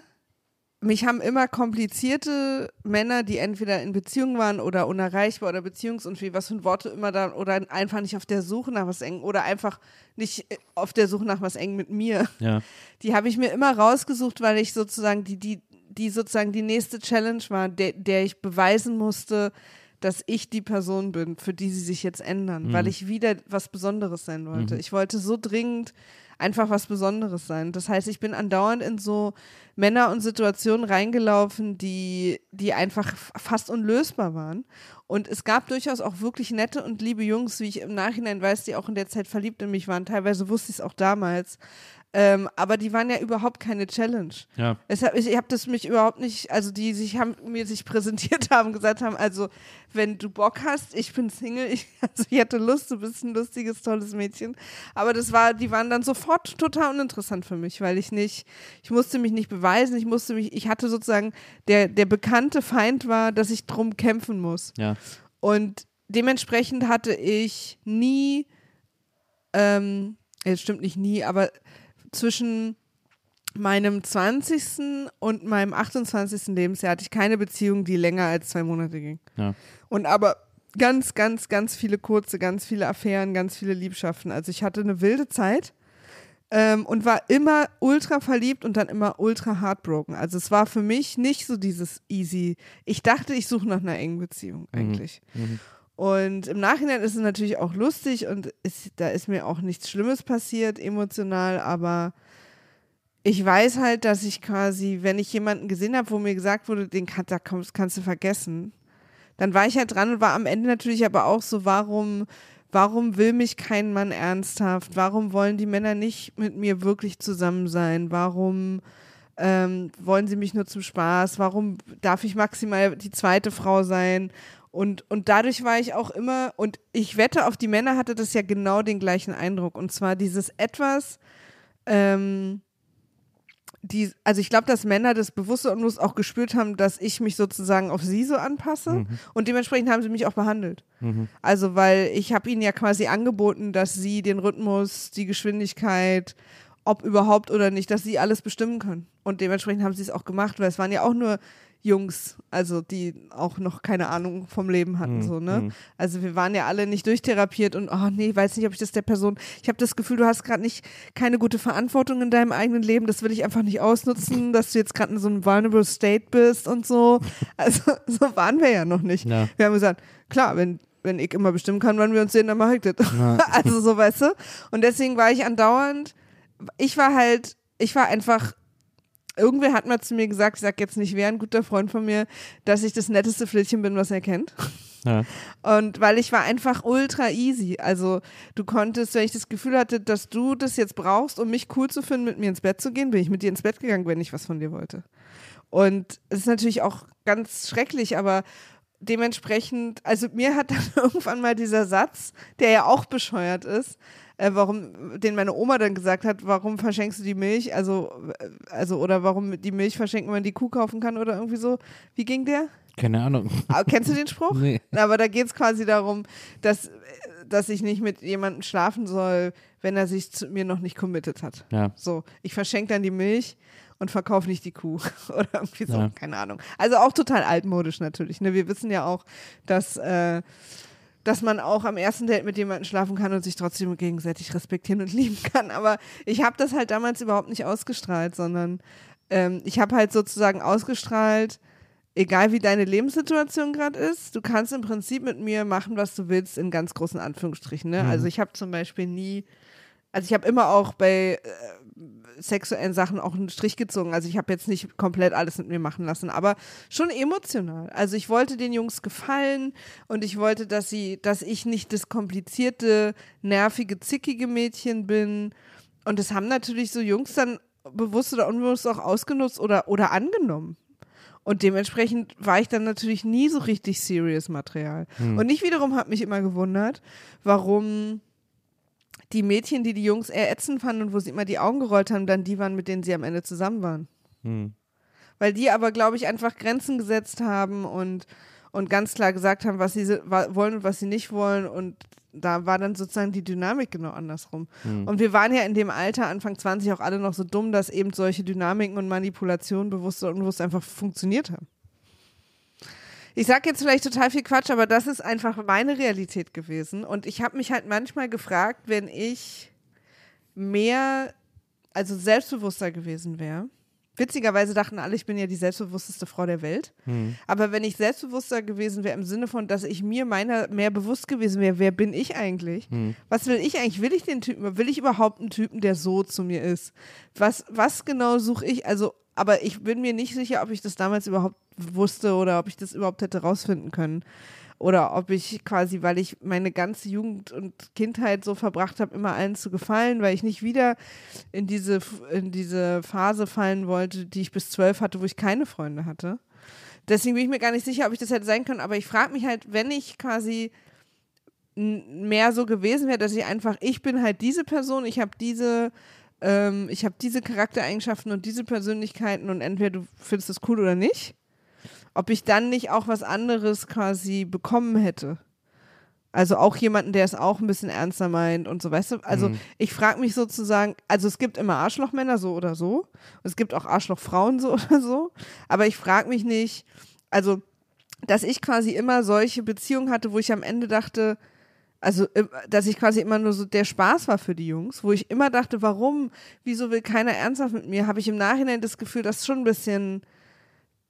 Speaker 6: mich haben immer komplizierte Männer, die entweder in Beziehung waren oder unerreichbar oder beziehungsunfähig, was für Worte immer da, oder einfach nicht auf der Suche nach was eng oder einfach nicht äh, auf der Suche nach was eng mit mir.
Speaker 4: Ja.
Speaker 6: Die habe ich mir immer rausgesucht, weil ich sozusagen die, die, die sozusagen die nächste Challenge war, der, der ich beweisen musste, dass ich die Person bin, für die sie sich jetzt ändern, weil ich wieder was Besonderes sein wollte. Ich wollte so dringend einfach was Besonderes sein. Das heißt, ich bin andauernd in so Männer und Situationen reingelaufen, die, die einfach fast unlösbar waren. Und es gab durchaus auch wirklich nette und liebe Jungs, wie ich im Nachhinein weiß, die auch in der Zeit verliebt in mich waren. Teilweise wusste ich es auch damals. Ähm, aber die waren ja überhaupt keine Challenge.
Speaker 4: Ja.
Speaker 6: Hab, ich ich habe das mich überhaupt nicht, also die sich haben mir sich präsentiert haben, gesagt haben, also wenn du Bock hast, ich bin Single, ich, also ich hatte Lust, du bist ein lustiges, tolles Mädchen. Aber das war, die waren dann sofort total uninteressant für mich, weil ich nicht, ich musste mich nicht beweisen, ich musste mich, ich hatte sozusagen, der, der bekannte Feind war, dass ich drum kämpfen muss.
Speaker 4: Ja.
Speaker 6: Und dementsprechend hatte ich nie, ähm, es stimmt nicht nie, aber zwischen meinem 20. und meinem 28. Lebensjahr hatte ich keine Beziehung, die länger als zwei Monate ging.
Speaker 4: Ja.
Speaker 6: Und aber ganz, ganz, ganz viele kurze, ganz viele Affären, ganz viele Liebschaften. Also ich hatte eine wilde Zeit ähm, und war immer ultra verliebt und dann immer ultra heartbroken. Also es war für mich nicht so dieses easy. Ich dachte, ich suche nach einer engen Beziehung eigentlich. Und im Nachhinein ist es natürlich auch lustig und ist, da ist mir auch nichts Schlimmes passiert emotional, aber ich weiß halt, dass ich quasi, wenn ich jemanden gesehen habe, wo mir gesagt wurde, den kann, da kommst, kannst du vergessen, dann war ich halt dran und war am Ende natürlich aber auch so, warum, warum will mich kein Mann ernsthaft? Warum wollen die Männer nicht mit mir wirklich zusammen sein? Warum ähm, wollen sie mich nur zum Spaß? Warum darf ich maximal die zweite Frau sein? Und, und dadurch war ich auch immer, und ich wette, auf die Männer hatte das ja genau den gleichen Eindruck. Und zwar dieses etwas, ähm, die, also ich glaube, dass Männer das bewusst und unbewusst auch gespürt haben, dass ich mich sozusagen auf sie so anpasse und dementsprechend haben sie mich auch behandelt. Also weil ich habe ihnen ja quasi angeboten, dass sie den Rhythmus, die Geschwindigkeit, ob überhaupt oder nicht, dass sie alles bestimmen können. Und dementsprechend haben sie es auch gemacht, weil es waren ja auch nur Jungs, also die auch noch keine Ahnung vom Leben hatten, so, ne? Also wir waren ja alle nicht durchtherapiert und, oh nee, weiß nicht, ob ich das der Person, ich habe das Gefühl, du hast gerade nicht keine gute Verantwortung in deinem eigenen Leben, das will ich einfach nicht ausnutzen, dass du jetzt gerade in so einem vulnerable state bist und so. Also so waren wir ja noch nicht.
Speaker 4: Ja.
Speaker 6: Wir haben gesagt, klar, wenn wenn ich immer bestimmen kann, wann wir uns sehen, dann mache ich das. also so, weißt du? Und deswegen war ich andauernd, ich war halt, ich war einfach irgendwer hat mal zu mir gesagt, ich sag jetzt nicht wer, ein guter Freund von mir, dass ich das netteste Flittchen bin, was er kennt.
Speaker 4: Ja.
Speaker 6: Und weil ich war einfach ultra easy. Also du konntest, wenn ich das Gefühl hatte, dass du das jetzt brauchst, um mich cool zu finden, mit mir ins Bett zu gehen, bin ich mit dir ins Bett gegangen, wenn ich was von dir wollte. Und es ist natürlich auch ganz schrecklich, aber dementsprechend, also mir hat dann irgendwann mal dieser Satz, der ja auch bescheuert ist, äh, warum, den meine Oma dann gesagt hat, warum verschenkst du die Milch? Also, äh, also, oder warum die Milch verschenken, wenn man die Kuh kaufen kann oder irgendwie so. Wie ging der?
Speaker 4: Keine Ahnung.
Speaker 6: Ah, Kennst du den Spruch?
Speaker 4: Nee.
Speaker 6: Aber da geht es quasi darum, dass, dass ich nicht mit jemandem schlafen soll, wenn er sich zu mir noch nicht committed hat.
Speaker 4: Ja.
Speaker 6: So, ich verschenke dann die Milch und verkaufe nicht die Kuh oder irgendwie so,
Speaker 4: Ja.
Speaker 6: keine Ahnung. Also auch total altmodisch natürlich. Ne? Wir wissen ja auch, dass, äh, dass man auch am ersten Date mit jemandem schlafen kann und sich trotzdem gegenseitig respektieren und lieben kann. Aber ich habe das halt damals überhaupt nicht ausgestrahlt, sondern ähm, ich habe halt sozusagen ausgestrahlt, egal wie deine Lebenssituation gerade ist, du kannst im Prinzip mit mir machen, was du willst, in ganz großen Anführungsstrichen. Ne? Also ich habe zum Beispiel nie, also ich habe immer auch bei äh, sexuellen Sachen auch einen Strich gezogen. Also ich habe jetzt nicht komplett alles mit mir machen lassen, aber schon emotional. Also ich wollte den Jungs gefallen und ich wollte, dass sie, dass ich nicht das komplizierte, nervige, zickige Mädchen bin. Und das haben natürlich so Jungs dann bewusst oder unbewusst auch ausgenutzt oder, oder angenommen. Und dementsprechend war ich dann natürlich nie so richtig serious Material. Und ich wiederum habe mich immer gewundert, warum die Mädchen, die die Jungs eher ätzend fanden und wo sie immer die Augen gerollt haben, dann die waren, mit denen sie am Ende zusammen waren. Weil die aber, glaube ich, einfach Grenzen gesetzt haben und, und ganz klar gesagt haben, was sie wollen und was sie nicht wollen. Und da war dann sozusagen die Dynamik genau andersrum. Und wir waren ja in dem Alter, Anfang 20, auch alle noch so dumm, dass eben solche Dynamiken und Manipulationen bewusst oder unbewusst einfach funktioniert haben. Ich sag jetzt vielleicht total viel Quatsch, aber das ist einfach meine Realität gewesen. Und ich habe mich halt manchmal gefragt, wenn ich mehr, also selbstbewusster gewesen wäre. Witzigerweise dachten alle, ich bin ja die selbstbewussteste Frau der Welt. Aber wenn ich selbstbewusster gewesen wäre im Sinne von, dass ich mir meiner mehr bewusst gewesen wäre, wer bin ich eigentlich? Was will ich eigentlich? Will ich den Typen? Will ich überhaupt einen Typen, der so zu mir ist? Was, was genau suche ich? Also, aber ich bin mir nicht sicher, ob ich das damals überhaupt wusste oder ob ich das überhaupt hätte rausfinden können. Oder ob ich quasi, weil ich meine ganze Jugend und Kindheit so verbracht habe, immer allen zu gefallen, weil ich nicht wieder in diese, in diese Phase fallen wollte, die ich bis zwölf hatte, wo ich keine Freunde hatte. Deswegen bin ich mir gar nicht sicher, ob ich das hätte sein können. Aber ich frage mich halt, wenn ich quasi mehr so gewesen wäre, dass ich einfach, ich bin halt diese Person, ich habe diese, ähm, ich habe diese Charaktereigenschaften und diese Persönlichkeiten und entweder du findest das cool oder nicht, ob ich dann nicht auch was anderes quasi bekommen hätte. Also auch jemanden, der es auch ein bisschen ernster meint und so, weißt du? Also ich frage mich sozusagen, also es gibt immer Arschlochmänner so oder so, und es gibt auch Arschlochfrauen so oder so, aber ich frage mich nicht, also dass ich quasi immer solche Beziehungen hatte, wo ich am Ende dachte, also, äh, dass ich quasi immer nur so der Spaß war für die Jungs, wo ich immer dachte, warum, wieso will keiner ernsthaft mit mir, habe ich im Nachhinein das Gefühl, dass schon ein bisschen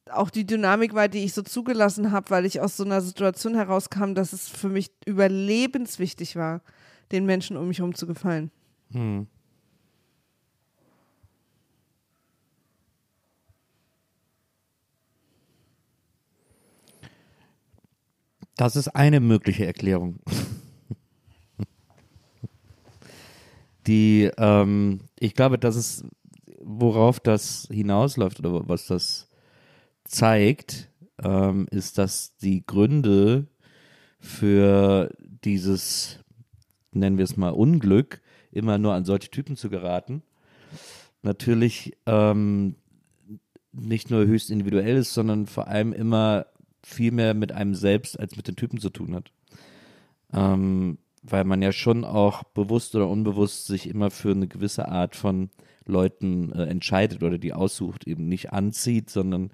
Speaker 6: auch die Dynamik war, die ich so zugelassen habe, weil ich aus so einer Situation herauskam, dass es für mich überlebenswichtig war, den Menschen um mich herum zu gefallen.
Speaker 4: Hm. Das ist eine mögliche Erklärung. Die, ähm, ich glaube, das ist, worauf das hinausläuft oder was das zeigt, ähm, ist, dass die Gründe für dieses, nennen wir es mal, Unglück, immer nur an solche Typen zu geraten, natürlich ähm, nicht nur höchst individuell ist, sondern vor allem immer viel mehr mit einem selbst als mit den Typen zu tun hat. Ähm, weil man ja schon auch bewusst oder unbewusst sich immer für eine gewisse Art von Leuten äh, entscheidet oder die aussucht, eben nicht anzieht, sondern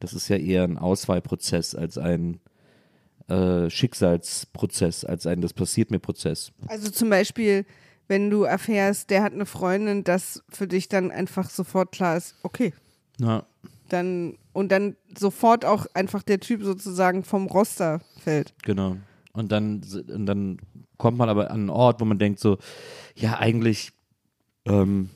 Speaker 4: das ist ja eher ein Auswahlprozess als ein äh, Schicksalsprozess, als ein Das passiert mir Prozess.
Speaker 6: Also zum Beispiel, wenn du erfährst, der hat eine Freundin, dass für dich dann einfach sofort klar ist, okay,
Speaker 4: Ja.
Speaker 6: dann und dann sofort auch einfach der Typ sozusagen vom Roster fällt.
Speaker 4: Genau. Und dann, und dann kommt man aber an einen Ort, wo man denkt so, ja, eigentlich ähm,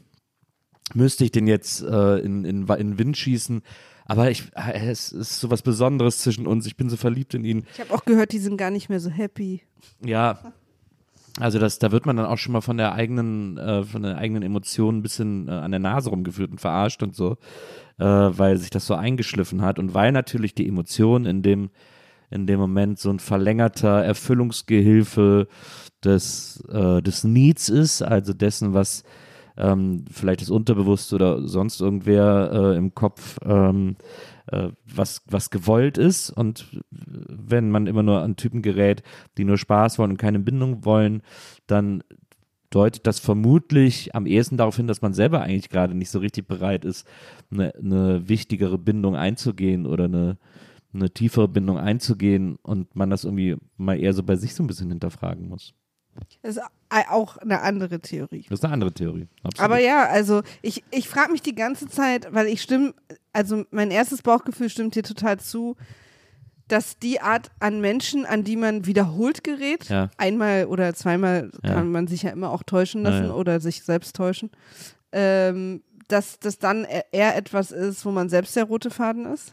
Speaker 4: müsste ich den jetzt äh, in, in, in den Wind schießen. Aber ich, äh, es ist so was Besonderes zwischen uns. Ich bin so verliebt in ihn.
Speaker 6: Ich habe auch gehört, die sind gar nicht mehr so happy.
Speaker 4: Ja. Also das, da wird man dann auch schon mal von der eigenen, äh, von der eigenen Emotion ein bisschen äh, an der Nase rumgeführt und verarscht und so, äh, weil sich das so eingeschliffen hat und weil natürlich die Emotion in dem, in dem Moment so ein verlängerter Erfüllungsgehilfe des, äh, des Needs ist, also dessen, was ähm, vielleicht das Unterbewusst oder sonst irgendwer äh, im Kopf ähm, äh, was, was gewollt ist. Und wenn man immer nur an Typen gerät, die nur Spaß wollen und keine Bindung wollen, dann deutet das vermutlich am ehesten darauf hin, dass man selber eigentlich gerade nicht so richtig bereit ist, eine, eine wichtigere Bindung einzugehen oder eine, eine tiefere Bindung einzugehen und man das irgendwie mal eher so bei sich so ein bisschen hinterfragen muss.
Speaker 6: Das ist auch eine andere Theorie.
Speaker 4: Das ist eine andere Theorie. Absolut.
Speaker 6: Aber ja, also ich, ich frage mich die ganze Zeit, weil ich stimme, also mein erstes Bauchgefühl stimmt dir total zu, dass die Art an Menschen, an die man wiederholt gerät,
Speaker 4: Ja.
Speaker 6: einmal oder zweimal
Speaker 4: Ja.
Speaker 6: kann man sich ja immer auch täuschen lassen
Speaker 4: ja.
Speaker 6: oder sich selbst täuschen, ähm, dass das dann e- eher etwas ist, wo man selbst der rote Faden ist.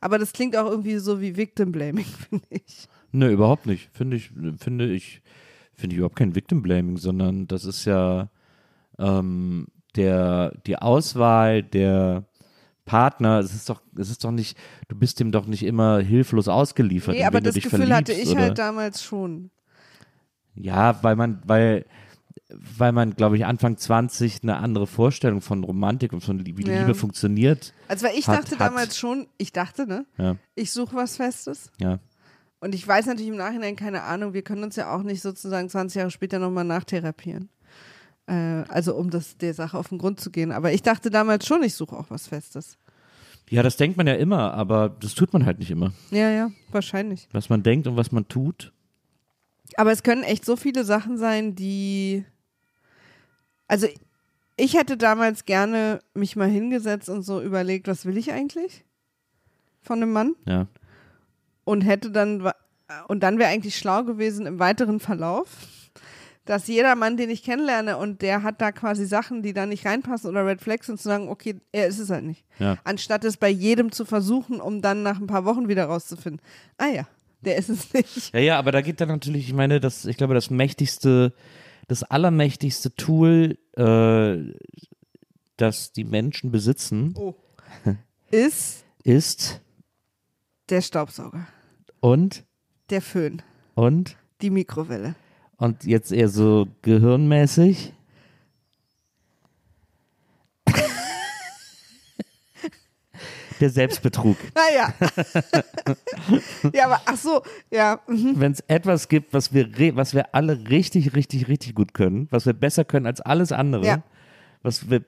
Speaker 6: Aber das klingt auch irgendwie so wie Victim Blaming, finde ich.
Speaker 4: Nö, überhaupt nicht. Finde ich, finde ich, finde ich überhaupt kein Victim Blaming, sondern das ist ja ähm, der, die Auswahl der Partner, es ist doch, es ist doch nicht, du bist dem doch nicht immer hilflos ausgeliefert.
Speaker 6: Nee, aber das Gefühl hatte ich
Speaker 4: oder?
Speaker 6: halt damals schon.
Speaker 4: Ja, weil man, weil, weil man, glaube ich, Anfang 20 eine andere Vorstellung von Romantik und von wie
Speaker 6: Ja.
Speaker 4: Liebe funktioniert.
Speaker 6: Also weil ich
Speaker 4: Hat-
Speaker 6: dachte
Speaker 4: hat.
Speaker 6: damals schon, ich dachte, ne?
Speaker 4: Ja,
Speaker 6: Ich suche was Festes.
Speaker 4: ja.
Speaker 6: Und ich weiß natürlich im Nachhinein keine Ahnung, wir können uns ja auch nicht sozusagen 20 Jahre später nochmal nachtherapieren. Äh, also um das der Sache auf den Grund zu gehen. Aber ich dachte damals schon, ich suche auch was Festes.
Speaker 4: Ja, das denkt man ja immer, aber das tut man halt nicht immer.
Speaker 6: Ja, ja, wahrscheinlich.
Speaker 4: Was man denkt und was man tut.
Speaker 6: Aber es können echt so viele Sachen sein, die. Also ich hätte damals gerne mich mal hingesetzt und so überlegt, was will ich eigentlich von einem Mann?
Speaker 4: Ja.
Speaker 6: und hätte dann und dann wäre eigentlich schlau gewesen im weiteren Verlauf, dass jeder Mann, den ich kennenlerne und der hat da quasi Sachen, die da nicht reinpassen oder Red Flags und zu sagen, okay, er ist es halt nicht.
Speaker 4: Ja.
Speaker 6: Anstatt es bei jedem zu versuchen, um dann nach ein paar Wochen wieder rauszufinden, ah ja, der ist es nicht.
Speaker 4: Ja, ja, aber da geht dann natürlich, ich meine, das, ich glaube, das mächtigste, das allermächtigste Tool, äh, das die Menschen besitzen,
Speaker 6: Ist
Speaker 4: ist
Speaker 6: der Staubsauger,
Speaker 4: und,
Speaker 6: der Föhn,
Speaker 4: und,
Speaker 6: die Mikrowelle.
Speaker 4: und jetzt eher so gehirnmäßig. Der Selbstbetrug.
Speaker 6: Naja. ja, aber ach so, ja. mhm.
Speaker 4: Wenn es etwas gibt, was wir, was wir alle richtig, richtig, richtig gut können, was wir besser können als alles andere,
Speaker 6: Ja.
Speaker 4: was wir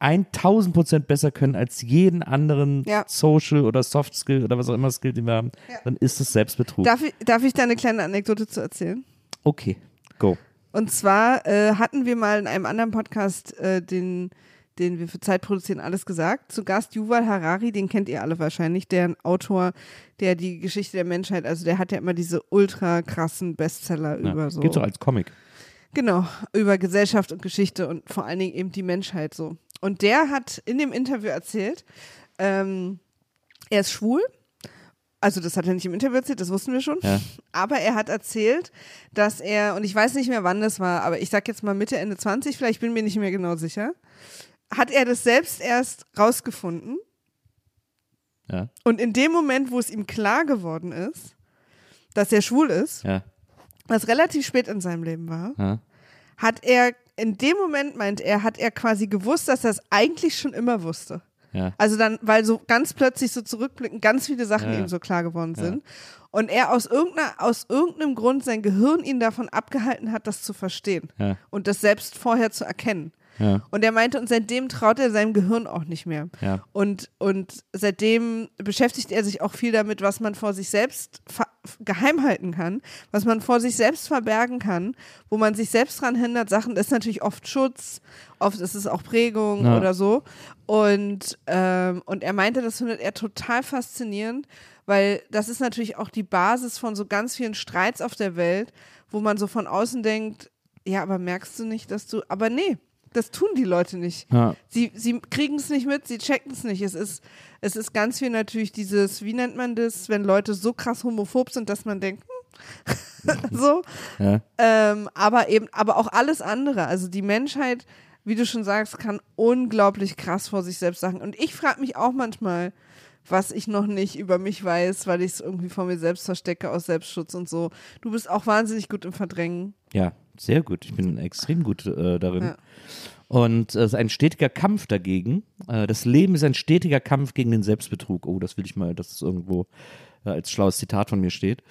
Speaker 4: 1000 Prozent besser können als jeden anderen
Speaker 6: Ja.
Speaker 4: Social oder Soft Skill oder was auch immer Skill, den wir haben, dann ist es Selbstbetrug.
Speaker 6: Darf ich, darf ich da eine kleine Anekdote zu erzählen?
Speaker 4: okay, go.
Speaker 6: Und zwar äh, hatten wir mal in einem anderen Podcast, äh, den, den wir für Zeit produzieren, alles gesagt. Zu Gast Yuval Harari, den kennt ihr alle wahrscheinlich, der Autor, der die Geschichte der Menschheit, also der hat ja immer diese ultra krassen Bestseller
Speaker 4: Ja.
Speaker 6: über so.
Speaker 4: Gibt's auch als Comic.
Speaker 6: Genau, über Gesellschaft und Geschichte und vor allen Dingen eben die Menschheit so. Und der hat in dem Interview erzählt, ähm, er ist schwul. Also das hat er nicht im Interview erzählt, das wussten wir schon.
Speaker 4: Ja.
Speaker 6: Aber er hat erzählt, dass er, und ich weiß nicht mehr, wann das war, aber ich sag jetzt mal Mitte, Ende 20, vielleicht bin mir nicht mehr genau sicher, hat er das selbst erst rausgefunden.
Speaker 4: Ja,
Speaker 6: Und in dem Moment, wo es ihm klar geworden ist, dass er schwul ist,
Speaker 4: ja,
Speaker 6: was relativ spät in seinem Leben war,
Speaker 4: ja.
Speaker 6: hat er, in dem Moment meint er, hat er quasi gewusst, dass er es eigentlich schon immer wusste. Also dann, weil so ganz plötzlich so zurückblicken, ganz viele Sachen ihm so klar geworden sind. Und er aus, irgendeiner, aus irgendeinem Grund sein Gehirn ihn davon abgehalten hat, das zu verstehen. Und das selbst vorher zu erkennen.
Speaker 4: Ja.
Speaker 6: Und er meinte, und seitdem traut er seinem Gehirn auch nicht mehr.
Speaker 4: Ja.
Speaker 6: Und, und seitdem beschäftigt er sich auch viel damit, was man vor sich selbst geheim halten kann, was man vor sich selbst verbergen kann, wo man sich selbst dran hindert. Sachen, das ist natürlich oft Schutz, oft ist es auch Prägung
Speaker 4: Ja.
Speaker 6: oder so. Und, ähm, und er meinte, das findet er total faszinierend, weil das ist natürlich auch die Basis von so ganz vielen Streits auf der Welt, wo man so von außen denkt, ja, aber merkst du nicht, dass du, aber nee, das tun die Leute nicht.
Speaker 4: Ja.
Speaker 6: Sie, sie kriegen es nicht mit, sie checken es nicht. Es ist, es ist ganz viel natürlich dieses, wie nennt man das, wenn Leute so krass homophob sind, dass man denkt, hm, so.
Speaker 4: Ja.
Speaker 6: Ähm, aber eben, aber auch alles andere. Also die Menschheit, wie du schon sagst, kann unglaublich krass vor sich selbst sagen. Und ich frage mich auch manchmal, was ich noch nicht über mich weiß, weil ich es irgendwie vor mir selbst verstecke aus Selbstschutz und so. Du bist auch wahnsinnig gut im Verdrängen.
Speaker 4: Ja, sehr gut. Ich bin extrem gut äh, darin.
Speaker 6: Ja.
Speaker 4: Und äh, es ist ein stetiger Kampf dagegen. Äh, das Leben ist ein stetiger Kampf gegen den Selbstbetrug. Oh, das will ich mal, dass es irgendwo äh, als schlaues Zitat von mir steht.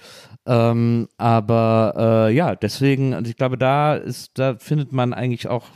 Speaker 4: Ähm, aber äh, ja, deswegen, also ich glaube, da ist, da findet man eigentlich auch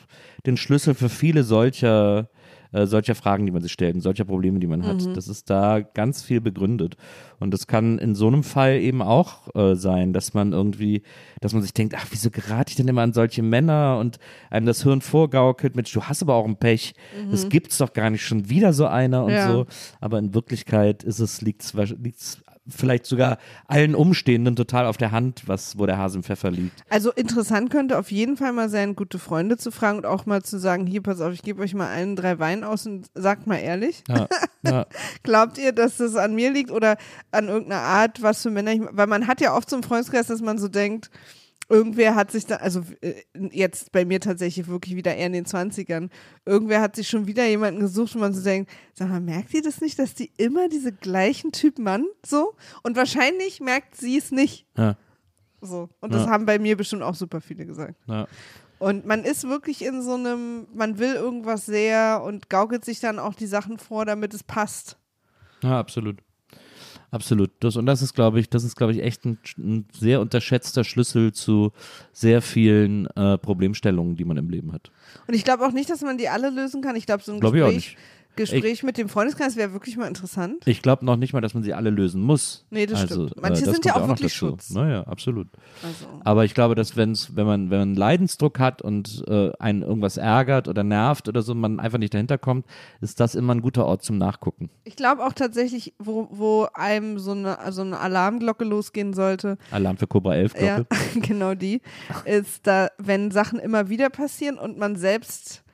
Speaker 4: den Schlüssel für viele solcher äh, solcher Fragen, die man sich stellt, und solcher Probleme, die man hat. Das ist da ganz viel begründet. Und das kann in so einem Fall eben auch äh, sein, dass man irgendwie, dass man sich denkt, ach, wieso gerate ich denn immer an solche Männer und einem das Hirn vorgaukelt, Mensch, du hast aber auch ein Pech. Das gibt's doch gar nicht schon wieder so einer und
Speaker 6: Ja.
Speaker 4: so. Aber in Wirklichkeit ist es, liegt's, liegt's vielleicht sogar allen Umstehenden total auf der Hand, was, wo der Hase im Pfeffer liegt.
Speaker 6: Also interessant könnte auf jeden Fall mal sein, gute Freunde zu fragen und auch mal zu sagen, hier, pass auf, ich gebe euch mal einen, drei Wein aus und sagt mal ehrlich.
Speaker 4: Ja, ja,
Speaker 6: Glaubt ihr, dass das an mir liegt oder an irgendeiner Art, was für Männer ich, weil man hat ja oft so im Freundeskreis, dass man so denkt, irgendwer hat sich da, also äh, jetzt bei mir tatsächlich wirklich wieder eher in den 20ern, irgendwer hat sich schon wieder jemanden gesucht, wo man so denkt, sag mal, merkt ihr das nicht, dass die immer diese gleichen Typ Mann so? Und wahrscheinlich merkt sie es nicht.
Speaker 4: ja,
Speaker 6: So. Und das
Speaker 4: Ja.
Speaker 6: haben bei mir bestimmt auch super viele gesagt.
Speaker 4: ja.
Speaker 6: Und man ist wirklich in so einem, man will irgendwas sehr und gaukelt sich dann auch die Sachen vor, damit es passt.
Speaker 4: Ja, absolut. Absolut. Das, und das ist, glaube ich, das ist, glaube ich, echt ein, ein sehr unterschätzter Schlüssel zu sehr vielen äh, Problemstellungen, die man im Leben hat.
Speaker 6: Und ich glaube auch nicht, dass man die alle lösen kann. Ich glaube, so ein
Speaker 4: Glaube ich auch
Speaker 6: Gespräch. Gespräch mit dem Freundeskreis wäre wirklich mal interessant.
Speaker 4: Ich glaube noch nicht mal, dass man sie alle lösen muss.
Speaker 6: Nee, das
Speaker 4: also,
Speaker 6: stimmt. Manche
Speaker 4: das
Speaker 6: sind ja auch
Speaker 4: noch
Speaker 6: wirklich. Schutz.
Speaker 4: Naja, absolut.
Speaker 6: Also.
Speaker 4: Aber ich glaube, dass wenn's, wenn man, wenn man Leidensdruck hat und äh, einen irgendwas ärgert oder nervt oder so, man einfach nicht dahinter kommt, ist das immer ein guter Ort zum Nachgucken.
Speaker 6: Ich glaube auch tatsächlich, wo, wo einem so eine, so eine Alarmglocke losgehen sollte,
Speaker 4: Alarm für Cobra 11
Speaker 6: ja,
Speaker 4: Glocke.
Speaker 6: genau die, ist da, wenn Sachen immer wieder passieren und man selbst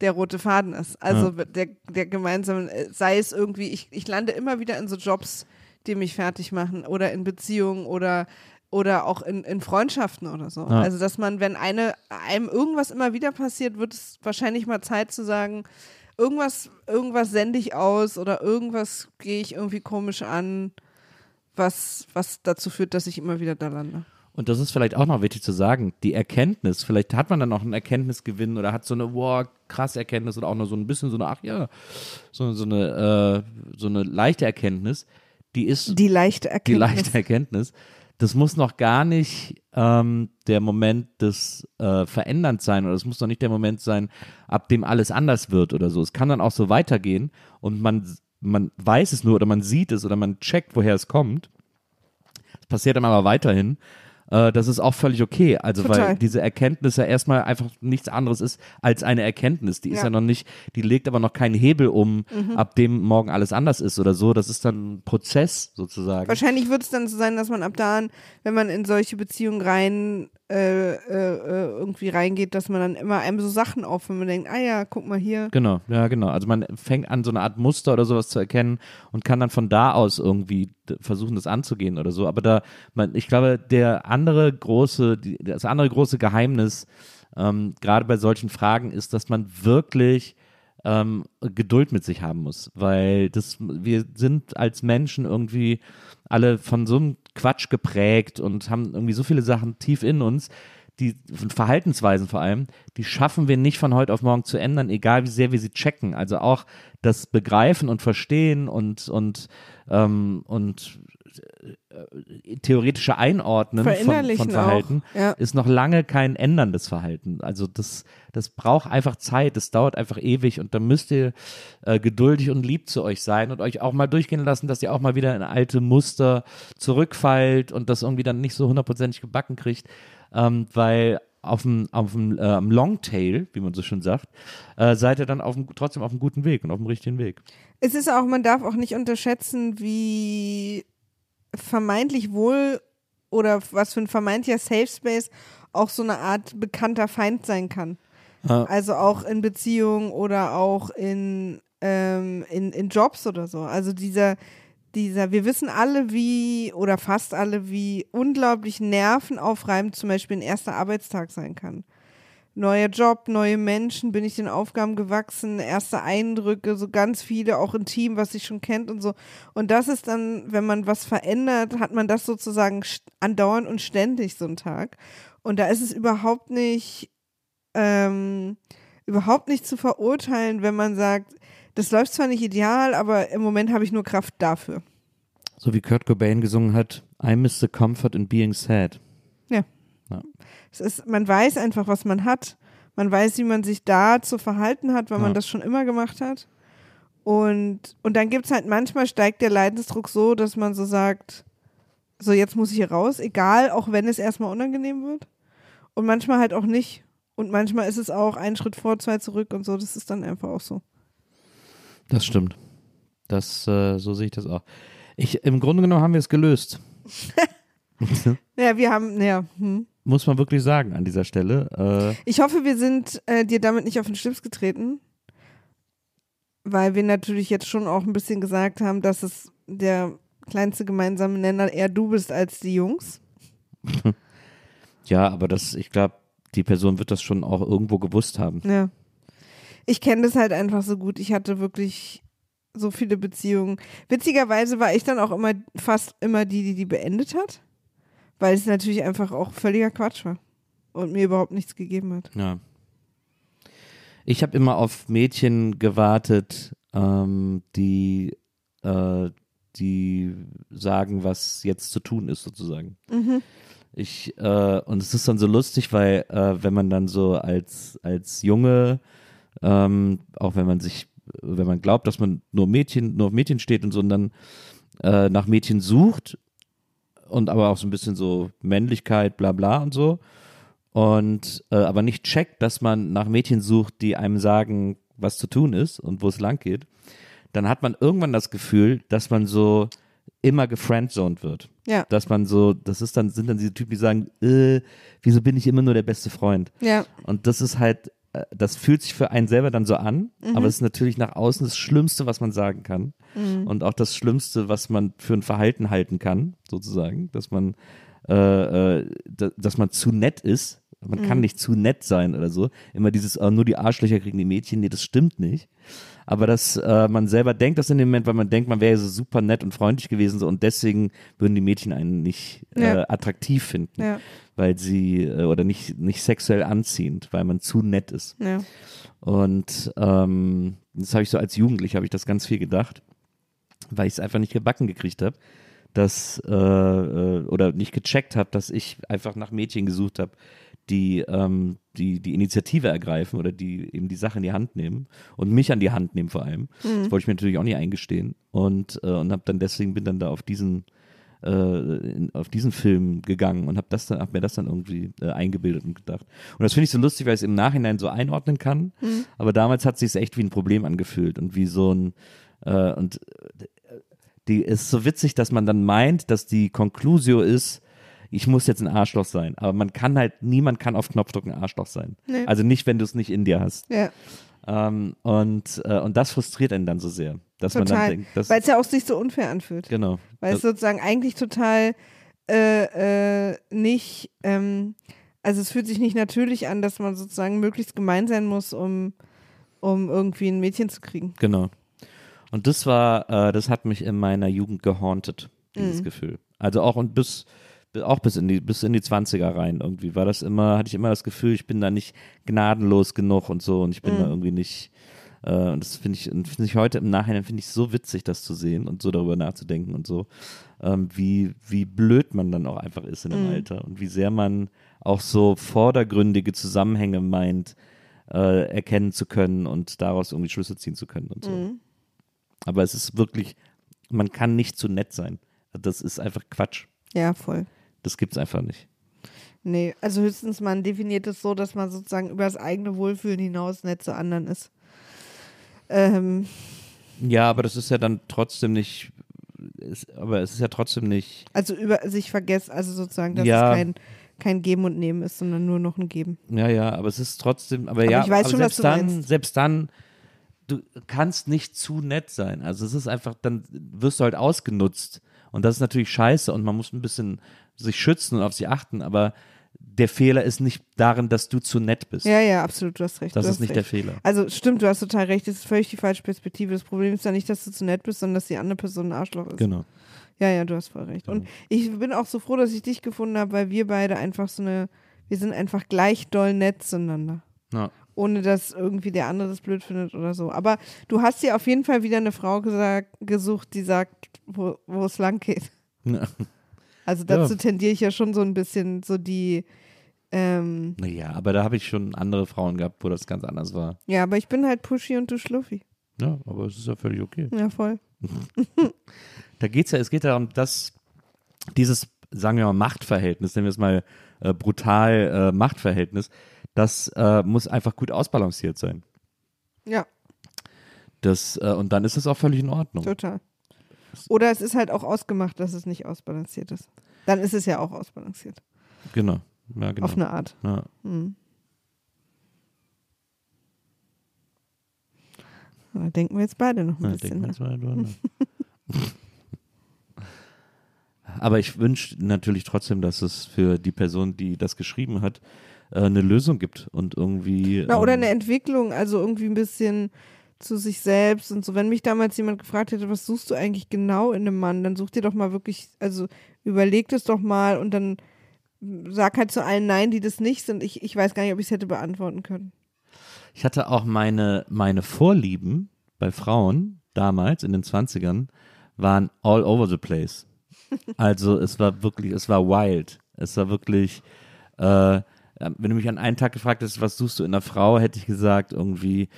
Speaker 6: der rote Faden ist. Also der, der gemeinsame, äh, sei es irgendwie, ich, ich lande immer wieder in so Jobs, die mich fertig machen oder in Beziehungen oder oder auch in, in Freundschaften oder so.
Speaker 4: Ja.
Speaker 6: Also dass man, wenn eine einem irgendwas immer wieder passiert, wird es wahrscheinlich mal Zeit zu sagen, irgendwas, irgendwas sende ich aus oder irgendwas gehe ich irgendwie komisch an, was, was dazu führt, dass ich immer wieder da lande.
Speaker 4: Und das ist vielleicht auch noch wichtig zu sagen, die Erkenntnis, vielleicht hat man dann auch einen Erkenntnisgewinn oder hat so eine, wow, krass Erkenntnis oder auch nur so ein bisschen so eine, ach ja, so, so eine, äh, so eine leichte Erkenntnis, die ist
Speaker 6: Die leichte
Speaker 4: die
Speaker 6: Erkenntnis.
Speaker 4: leichte Erkenntnis. Das muss noch gar nicht, ähm, der Moment des äh, Veränderns sein oder es muss noch nicht der Moment sein, ab dem alles anders wird oder so. Es kann dann auch so weitergehen und man, man weiß es nur oder man sieht es oder man checkt, woher es kommt. Es passiert dann aber weiterhin. Äh, das ist auch völlig okay. Also,
Speaker 6: Total.
Speaker 4: weil diese Erkenntnis ja erstmal einfach nichts anderes ist als eine Erkenntnis. Die ist
Speaker 6: Ja.
Speaker 4: ja noch nicht, die legt aber noch keinen Hebel um,
Speaker 6: Mhm.
Speaker 4: ab dem morgen alles anders ist oder so. Das ist dann ein Prozess sozusagen.
Speaker 6: Wahrscheinlich wird es dann so sein, dass man ab da an, wenn man in solche Beziehungen rein äh, äh, äh, irgendwie reingeht, dass man dann immer einem so Sachen auf, wenn man denkt, ah ja, guck mal hier.
Speaker 4: Genau, ja, genau. Also man fängt an, so eine Art Muster oder sowas zu erkennen und kann dann von da aus irgendwie versuchen, das anzugehen oder so. Aber da, man, ich glaube, der andere große, die, das andere große Geheimnis, ähm, gerade bei solchen Fragen, ist, dass man wirklich ähm, Geduld mit sich haben muss, weil das, wir sind als Menschen irgendwie alle von so einem Quatsch geprägt und haben irgendwie so viele Sachen tief in uns, die Verhaltensweisen vor allem, die schaffen wir nicht von heute auf morgen zu ändern, egal wie sehr wir sie checken. Also auch das Begreifen und Verstehen und und ähm, und theoretische Einordnen von, von Verhalten
Speaker 6: ja.
Speaker 4: ist noch lange kein änderndes Verhalten. Also das, das braucht einfach Zeit, das dauert einfach ewig und da müsst ihr äh, geduldig und lieb zu euch sein und euch auch mal durchgehen lassen, dass ihr auch mal wieder in alte Muster zurückfallt und das irgendwie dann nicht so hundertprozentig gebacken kriegt, ähm, weil auf dem, auf dem äh, Longtail, wie man so schön sagt, äh, seid ihr dann auf dem, trotzdem auf einem guten Weg und auf dem richtigen Weg.
Speaker 6: Es ist auch, man darf auch nicht unterschätzen, wie vermeintlich wohl oder was für ein vermeintlicher Safe Space auch so eine Art bekannter Feind sein kann.
Speaker 4: Ja.
Speaker 6: Also auch in Beziehungen oder auch in, ähm, in, in Jobs oder so. Also dieser, dieser, wir wissen alle, wie, oder fast alle, wie unglaublich nervenaufreibend zum Beispiel ein erster Arbeitstag sein kann. Neuer Job, neue Menschen, bin ich den Aufgaben gewachsen, erste Eindrücke, so ganz viele, auch ein Team, was sich schon kennt und so. Und das ist dann, wenn man was verändert, hat man das sozusagen andauernd und ständig so einen Tag. Und da ist es überhaupt nicht, ähm, überhaupt nicht zu verurteilen, wenn man sagt, das läuft zwar nicht ideal, aber im Moment habe ich nur Kraft dafür.
Speaker 4: So wie Kurt Cobain gesungen hat, I miss the comfort in being sad.
Speaker 6: Ja. Es ist, man weiß einfach, was man hat. Man weiß, wie man sich da zu verhalten hat, weil
Speaker 4: Ja.
Speaker 6: man das schon immer gemacht hat. Und, und dann gibt es halt manchmal steigt der Leidensdruck so, dass man so sagt, so jetzt muss ich hier raus, egal, auch wenn es erstmal unangenehm wird. Und manchmal halt auch nicht. Und manchmal ist es auch ein Schritt vor, zwei zurück und so. Das ist dann einfach auch so.
Speaker 4: Das stimmt. Das, äh, so sehe ich das auch. Ich, Im Grunde genommen haben wir es gelöst.
Speaker 6: Ja, wir haben, ja. Hm.
Speaker 4: Muss man wirklich sagen an dieser Stelle. Äh,
Speaker 6: Ich hoffe, wir sind äh, dir damit nicht auf den Schlips getreten, weil wir natürlich jetzt schon auch ein bisschen gesagt haben, dass es der kleinste gemeinsame Nenner eher du bist als die Jungs.
Speaker 4: ja, aber das, ich glaube, die Person wird das schon auch irgendwo gewusst haben.
Speaker 6: Ja. Ich kenne das halt einfach so gut. Ich hatte wirklich so viele Beziehungen. Witzigerweise war ich dann auch immer fast immer die, die die beendet hat, weil es natürlich einfach auch völliger Quatsch war und mir überhaupt nichts gegeben hat.
Speaker 4: Ja. Ich habe immer auf Mädchen gewartet, ähm, die, äh, die sagen, was jetzt zu tun ist, sozusagen. Ich, äh, und es ist dann so lustig, weil äh, wenn man dann so als, als Junge, ähm, auch wenn man sich, wenn man glaubt, dass man nur Mädchen, nur auf Mädchen steht und so und dann äh, nach Mädchen sucht und aber auch so ein bisschen so Männlichkeit, bla bla und so und äh, aber nicht checkt, dass man nach Mädchen sucht, die einem sagen, was zu tun ist und wo es lang geht, dann hat man irgendwann das Gefühl, dass man so immer gefriendzoned wird.
Speaker 6: Ja.
Speaker 4: Dass man so, das ist dann, sind dann diese Typen, die sagen, äh, wieso bin ich immer nur der beste Freund?
Speaker 6: Ja.
Speaker 4: Und das ist halt, das fühlt sich für einen selber dann so an, aber es ist natürlich nach außen das Schlimmste, was man sagen kann. Und auch das Schlimmste, was man für ein Verhalten halten kann, sozusagen, dass man, äh, äh, da, dass man zu nett ist. Man kann nicht zu nett sein oder so. Immer dieses, äh, nur die Arschlöcher kriegen die Mädchen. Nee, das stimmt nicht. Aber dass äh, man selber denkt das in dem Moment, weil man denkt, man wäre so super nett und freundlich gewesen so und deswegen würden die Mädchen einen nicht äh,
Speaker 6: Ja.
Speaker 4: attraktiv finden,
Speaker 6: Ja.
Speaker 4: weil sie äh, oder nicht nicht sexuell anziehend, weil man zu nett ist.
Speaker 6: Ja.
Speaker 4: Und ähm, das habe ich so als Jugendlicher habe ich das ganz viel gedacht, weil ich es einfach nicht gebacken gekriegt habe, dass äh, äh, oder nicht gecheckt habe, dass ich einfach nach Mädchen gesucht habe, die, ähm, die die Initiative ergreifen oder die eben die Sache in die Hand nehmen und mich an die Hand nehmen vor allem. Das wollte ich mir natürlich auch nicht eingestehen und äh, und habe dann deswegen bin dann da auf diesen äh, in, auf diesen Film gegangen und habe das dann hab mir das dann irgendwie äh, eingebildet und gedacht. Und das finde ich so lustig, weil ich es im Nachhinein so einordnen kann. Aber damals hat sich echt wie ein Problem angefühlt und wie so ein äh, und äh, die ist so witzig, dass man dann meint, dass die Conclusio ist, ich muss jetzt ein Arschloch sein. Aber man kann halt, niemand kann auf Knopfdruck ein Arschloch sein.
Speaker 6: Nee.
Speaker 4: Also nicht, wenn du es nicht in dir hast.
Speaker 6: Ja,
Speaker 4: Ähm, und, äh, und das frustriert einen dann so sehr, dass man dann
Speaker 6: total.
Speaker 4: denkt,
Speaker 6: Weil es ja auch sich so unfair anfühlt.
Speaker 4: genau.
Speaker 6: Weil es sozusagen eigentlich total äh, äh, nicht, ähm, also es fühlt sich nicht natürlich an, dass man sozusagen möglichst gemein sein muss, um, um irgendwie ein Mädchen zu kriegen.
Speaker 4: Genau. Und das war, äh, das hat mich in meiner Jugend gehauntet, dieses Gefühl. Also auch und bis, auch bis in die, bis in die 20er rein irgendwie war das immer, hatte ich immer das Gefühl, ich bin da nicht gnadenlos genug und so und ich bin da irgendwie nicht, äh, und das finde ich, finde ich heute im Nachhinein finde ich so witzig, das zu sehen und so darüber nachzudenken und so, ähm, wie, wie blöd man dann auch einfach ist in dem Alter und wie sehr man auch so vordergründige Zusammenhänge meint, äh, erkennen zu können und daraus irgendwie Schlüsse ziehen zu können und so. Aber es ist wirklich, man kann nicht zu nett sein. Das ist einfach Quatsch.
Speaker 6: Ja, voll.
Speaker 4: Das gibt's einfach nicht.
Speaker 6: Nee, also höchstens man definiert es so, dass man sozusagen über das eigene Wohlfühlen hinaus nett zu anderen ist. Ähm,
Speaker 4: Ja, aber das ist ja dann trotzdem nicht, ist, aber es ist ja trotzdem nicht,
Speaker 6: also über sich vergessen, also sozusagen, dass
Speaker 4: Ja.
Speaker 6: es kein, kein Geben und Nehmen ist, sondern nur noch ein Geben.
Speaker 4: ja, ja, aber es ist trotzdem, aber,
Speaker 6: Aber
Speaker 4: ja,
Speaker 6: ich weiß
Speaker 4: aber
Speaker 6: schon, was
Speaker 4: selbst
Speaker 6: du
Speaker 4: dann,
Speaker 6: meinst.
Speaker 4: selbst dann, du kannst nicht zu nett sein. Also es ist einfach, dann wirst du halt ausgenutzt. Und das ist natürlich scheiße und man muss ein bisschen sich schützen und auf sie achten, aber der Fehler ist nicht darin, dass du zu nett bist.
Speaker 6: Ja, ja, absolut, du hast recht.
Speaker 4: das ist nicht
Speaker 6: recht.
Speaker 4: der Fehler.
Speaker 6: Also stimmt, du hast total recht, das ist völlig die falsche Perspektive. Das Problem ist ja nicht, dass du zu nett bist, sondern dass die andere Person ein Arschloch ist.
Speaker 4: Genau.
Speaker 6: Ja, ja, du hast voll recht. Und ich bin auch so froh, dass ich dich gefunden habe, weil wir beide einfach so eine, wir sind einfach gleich doll nett zueinander.
Speaker 4: Ja.
Speaker 6: Ohne dass irgendwie der andere das blöd findet oder so. Aber du hast dir auf jeden Fall wieder eine Frau gesagt, gesucht, die sagt, wo, wo es lang geht.
Speaker 4: Ja.
Speaker 6: Also dazu
Speaker 4: Ja.
Speaker 6: tendiere ich ja schon so ein bisschen so die, ähm,
Speaker 4: Naja, aber da habe ich schon andere Frauen gehabt, wo das ganz anders war.
Speaker 6: ja, aber ich bin halt pushy und du schluffi.
Speaker 4: Ja, aber es ist ja völlig okay.
Speaker 6: Ja, voll.
Speaker 4: Da geht's ja, es geht ja darum, dass dieses, sagen wir mal, Machtverhältnis, nennen wir es mal äh, brutal äh, Machtverhältnis, das äh, muss einfach gut ausbalanciert sein.
Speaker 6: Ja,
Speaker 4: Das, äh, und dann ist das auch völlig in Ordnung.
Speaker 6: total. Oder es ist halt auch ausgemacht, dass es nicht ausbalanciert ist. Dann ist es ja auch ausbalanciert.
Speaker 4: Genau. Ja, genau.
Speaker 6: Auf eine Art.
Speaker 4: ja.
Speaker 6: Hm. Da denken wir jetzt beide noch ein
Speaker 4: Ja,
Speaker 6: bisschen.
Speaker 4: denken wir
Speaker 6: Ne?
Speaker 4: jetzt drüber nach. Aber ich wünsche natürlich trotzdem, dass es für die Person, die das geschrieben hat, äh, eine Lösung gibt und irgendwie.
Speaker 6: Na, oder
Speaker 4: ähm,
Speaker 6: eine Entwicklung, also irgendwie ein bisschen zu sich selbst und so. Wenn mich damals jemand gefragt hätte, was suchst du eigentlich genau in einem Mann, dann such dir doch mal wirklich, also überleg das doch mal und dann sag halt zu allen Nein, die das nicht sind. Ich, ich weiß gar nicht, ob ich es hätte beantworten können.
Speaker 4: Ich hatte auch meine, meine Vorlieben bei Frauen damals in den 20ern waren all over the place. Also es war wirklich, es war wild. Es war wirklich, äh, wenn du mich an einen Tag gefragt hättest, was suchst du in einer Frau, hätte ich gesagt, irgendwie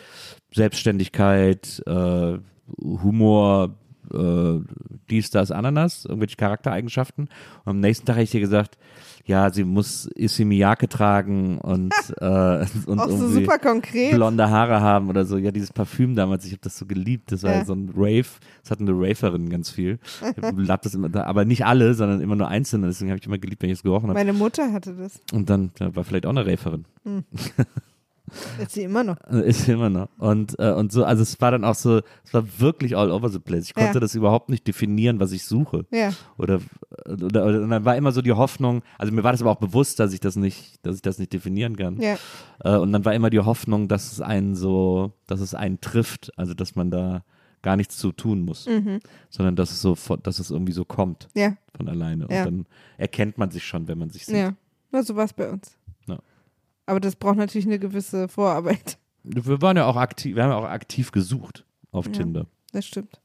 Speaker 4: Selbstständigkeit, äh, Humor, äh, dies, das, Ananas, irgendwelche Charaktereigenschaften. Und am nächsten Tag hätte ich dir gesagt, ja, sie muss Issey Miyake tragen und, äh, und
Speaker 6: Auch so super konkret.
Speaker 4: blonde Haare haben oder so. Ja, dieses Parfüm damals, ich habe das so geliebt. Das war
Speaker 6: Ja.
Speaker 4: so ein Rave. Das hatten eine Raverin ganz viel. Ich das immer, da- aber nicht alle, sondern immer nur einzelne. Deswegen habe ich immer geliebt, wenn ich es gerochen habe.
Speaker 6: Meine Mutter hatte das.
Speaker 4: Und dann ja, war vielleicht auch eine Raverin.
Speaker 6: Ist sie immer noch.
Speaker 4: Ist sie immer noch. Und, äh, und so, also es war dann auch so, es war wirklich all over the place. Ich konnte
Speaker 6: Ja.
Speaker 4: das überhaupt nicht definieren, was ich suche.
Speaker 6: Ja.
Speaker 4: Oder, oder, oder und dann war immer so die Hoffnung, also mir war das aber auch bewusst, dass ich das nicht, dass ich das nicht definieren kann.
Speaker 6: Ja.
Speaker 4: Äh, und dann war immer die Hoffnung, dass es einen so, dass es einen trifft, also dass man da gar nichts zu tun muss,
Speaker 6: Mhm.
Speaker 4: sondern dass es so, dass es irgendwie so kommt
Speaker 6: Ja.
Speaker 4: von alleine. Und dann erkennt man sich schon, wenn man sich sieht.
Speaker 6: Ja. Na, so war es bei uns. Aber das braucht natürlich eine gewisse Vorarbeit.
Speaker 4: Wir waren ja auch aktiv, wir haben ja auch aktiv gesucht auf
Speaker 6: Ja.
Speaker 4: Tinder.
Speaker 6: Das stimmt.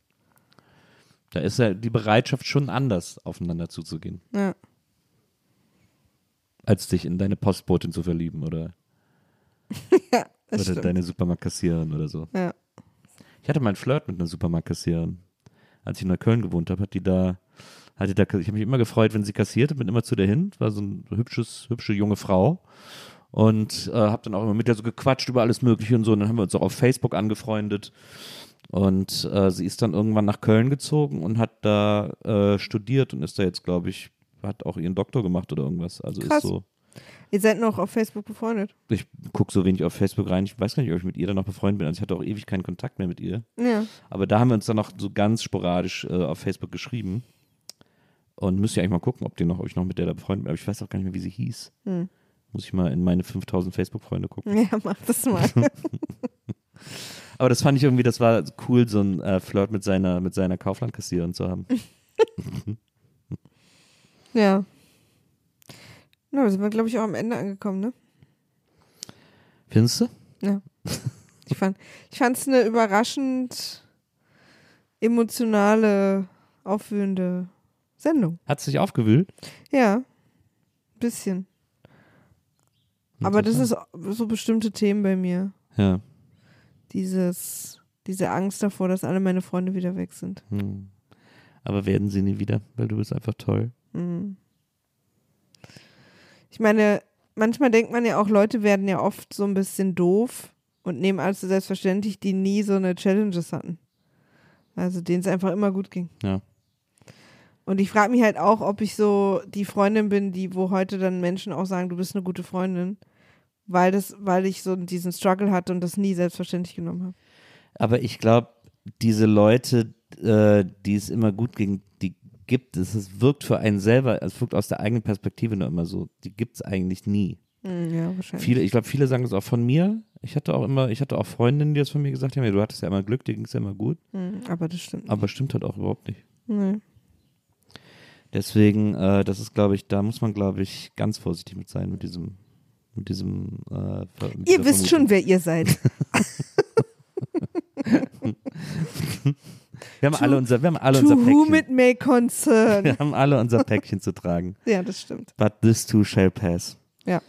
Speaker 4: Da ist ja die Bereitschaft schon anders, aufeinander zuzugehen,
Speaker 6: Ja.
Speaker 4: als dich in deine Postbotin zu verlieben oder,
Speaker 6: ja das
Speaker 4: oder
Speaker 6: stimmt.
Speaker 4: deine Supermarktkassiererin oder so.
Speaker 6: Ja.
Speaker 4: Ich hatte mal einen Flirt mit einer Supermarktkassiererin. Als ich in Neukölln gewohnt habe, hat die da, hatte da, ich habe mich immer gefreut, wenn sie kassierte, bin immer zu der hin, war so eine hübsches, hübsche junge Frau und äh, habe dann auch immer mit der so gequatscht über alles Mögliche und so. Und dann haben wir uns auch auf Facebook angefreundet. Und äh, sie ist dann irgendwann nach Köln gezogen und hat da äh, studiert und ist da jetzt, glaube ich, hat auch ihren Doktor gemacht oder irgendwas. Also
Speaker 6: Krass.
Speaker 4: ist so.
Speaker 6: Ihr seid noch auf Facebook befreundet.
Speaker 4: Ich gucke so wenig auf Facebook rein. Ich weiß gar nicht, ob ich mit ihr dann noch befreundet bin. Also ich hatte auch ewig keinen Kontakt mehr mit ihr.
Speaker 6: Ja.
Speaker 4: Aber da haben wir uns dann noch so ganz sporadisch äh, auf Facebook geschrieben. Und müsst ihr eigentlich mal gucken, ob, die noch, ob ich noch mit der da befreundet bin. Aber ich weiß auch gar nicht mehr, wie sie hieß.
Speaker 6: Hm.
Speaker 4: Muss ich mal in meine 5000 Facebook-Freunde gucken.
Speaker 6: Ja, mach das mal.
Speaker 4: Aber das fand ich irgendwie, das war cool, so ein äh, Flirt mit seiner, mit seiner Kauflandkassiererin zu haben.
Speaker 6: ja. Na, da sind wir, glaube ich, auch am Ende angekommen, ne?
Speaker 4: Findest du?
Speaker 6: Ja. Ich fand ich es eine überraschend emotionale, aufwühlende Sendung.
Speaker 4: Hat sich aufgewühlt?
Speaker 6: Ja. Bisschen. Aber das ist so bestimmte Themen bei mir.
Speaker 4: Ja.
Speaker 6: Dieses, diese Angst davor, dass alle meine Freunde wieder weg sind.
Speaker 4: Hm. Aber werden sie nie wieder, weil du bist einfach toll.
Speaker 6: Mhm. Ich meine, manchmal denkt man ja auch, Leute werden ja oft so ein bisschen doof und nehmen alles so selbstverständlich, die nie so eine Challenges hatten. Also denen es einfach immer gut ging.
Speaker 4: Ja.
Speaker 6: Und ich frage mich halt auch, ob ich so die Freundin bin, die, wo heute dann Menschen auch sagen, du bist eine gute Freundin, weil das, weil ich so diesen Struggle hatte und das nie selbstverständlich genommen habe.
Speaker 4: Aber ich glaube, diese Leute, äh, die es immer gut ging, die gibt es. Es wirkt für einen selber, es wirkt aus der eigenen Perspektive nur immer so. Die gibt es eigentlich nie.
Speaker 6: Hm, ja, wahrscheinlich.
Speaker 4: Viele, ich glaube, viele sagen das auch von mir. Ich hatte auch immer, ich hatte auch Freundinnen, die das von mir gesagt haben, ja, du hattest ja immer Glück, dir ging es ja immer gut.
Speaker 6: Hm, aber das stimmt.
Speaker 4: Aber stimmt halt auch überhaupt nicht.
Speaker 6: Nee.
Speaker 4: Deswegen, äh, das ist, glaube ich, da muss man, glaube ich, ganz vorsichtig mit sein, mit diesem, mit diesem. Äh, mit
Speaker 6: Ihr wisst schon,
Speaker 4: Vermutung.
Speaker 6: wer ihr seid.
Speaker 4: Wir haben alle unser, wir haben alle
Speaker 6: to
Speaker 4: unser
Speaker 6: whom it
Speaker 4: Päckchen.
Speaker 6: may concern.
Speaker 4: Wir haben alle unser Päckchen zu tragen.
Speaker 6: Ja, das stimmt.
Speaker 4: But this too shall pass.
Speaker 6: Ja.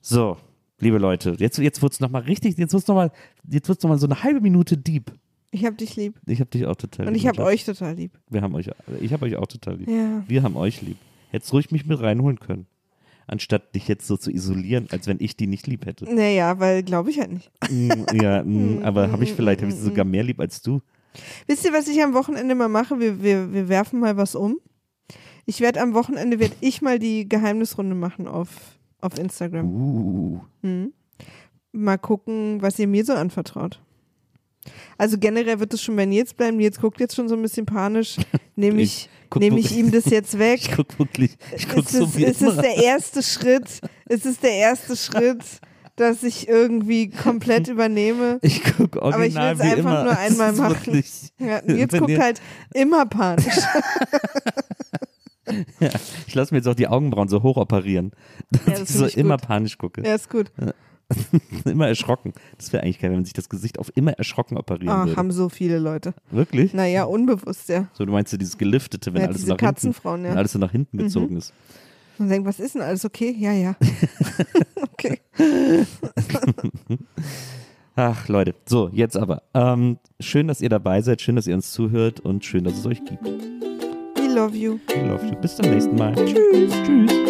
Speaker 4: So, liebe Leute, jetzt, jetzt wird es nochmal richtig, jetzt wird es nochmal, jetzt wird's noch mal so eine halbe Minute deep.
Speaker 6: Ich hab dich lieb.
Speaker 4: Ich habe dich auch total
Speaker 6: Und
Speaker 4: lieb.
Speaker 6: ich hab euch total lieb.
Speaker 4: Wir haben euch, ich habe euch auch total lieb.
Speaker 6: Ja.
Speaker 4: Wir haben euch lieb. Hättest ruhig mich mit reinholen können. Anstatt dich jetzt so zu isolieren, als wenn ich die nicht lieb hätte.
Speaker 6: Naja, weil glaube ich halt nicht.
Speaker 4: Mm, ja, mm, aber habe ich vielleicht, habe ich sie sogar mehr lieb als du?
Speaker 6: Wisst ihr, was ich am Wochenende mal mache? Wir, wir, wir werfen mal was um. Ich werde am Wochenende, werde ich mal die Geheimnisrunde machen auf, auf Instagram.
Speaker 4: Uh,
Speaker 6: Hm. Mal gucken, was ihr mir so anvertraut. Also generell wird es schon bei Nils bleiben. Nils guckt jetzt schon so ein bisschen panisch. Nehme ich,
Speaker 4: guck
Speaker 6: nehme ich ihm das jetzt weg?
Speaker 4: Ich guck wirklich, ich guck
Speaker 6: ist
Speaker 4: so
Speaker 6: es, ist es der erste Schritt? Ist es der erste Schritt, dass ich irgendwie komplett übernehme?
Speaker 4: Ich guck
Speaker 6: Aber ich
Speaker 4: original
Speaker 6: will's
Speaker 4: wie
Speaker 6: einfach
Speaker 4: immer.
Speaker 6: nur
Speaker 4: Es
Speaker 6: einmal machen. Ja, Nils guckt halt immer panisch.
Speaker 4: ja, ich lasse mir jetzt auch die Augenbrauen so hoch operieren, dass
Speaker 6: Ja, das
Speaker 4: ich so
Speaker 6: ich
Speaker 4: immer panisch gucke.
Speaker 6: Ja, ist gut.
Speaker 4: immer erschrocken. Das wäre eigentlich geil, wenn man sich das Gesicht auf immer erschrocken operieren
Speaker 6: Ah,
Speaker 4: würde.
Speaker 6: haben so viele Leute.
Speaker 4: Wirklich?
Speaker 6: Naja, unbewusst, ja.
Speaker 4: So, du meinst ja dieses Geliftete, wenn
Speaker 6: Ja,
Speaker 4: alles so nach hinten,
Speaker 6: ja.
Speaker 4: wenn alles so nach hinten
Speaker 6: Mhm.
Speaker 4: gezogen ist.
Speaker 6: Und denkt, was ist denn alles okay? Ja, ja. okay.
Speaker 4: Ach, Leute. So, jetzt aber. Ähm, schön, dass ihr dabei seid, schön, dass ihr uns zuhört und schön, dass es euch gibt.
Speaker 6: We love you.
Speaker 4: We love you. Bis zum nächsten Mal. Tschüss. Tschüss.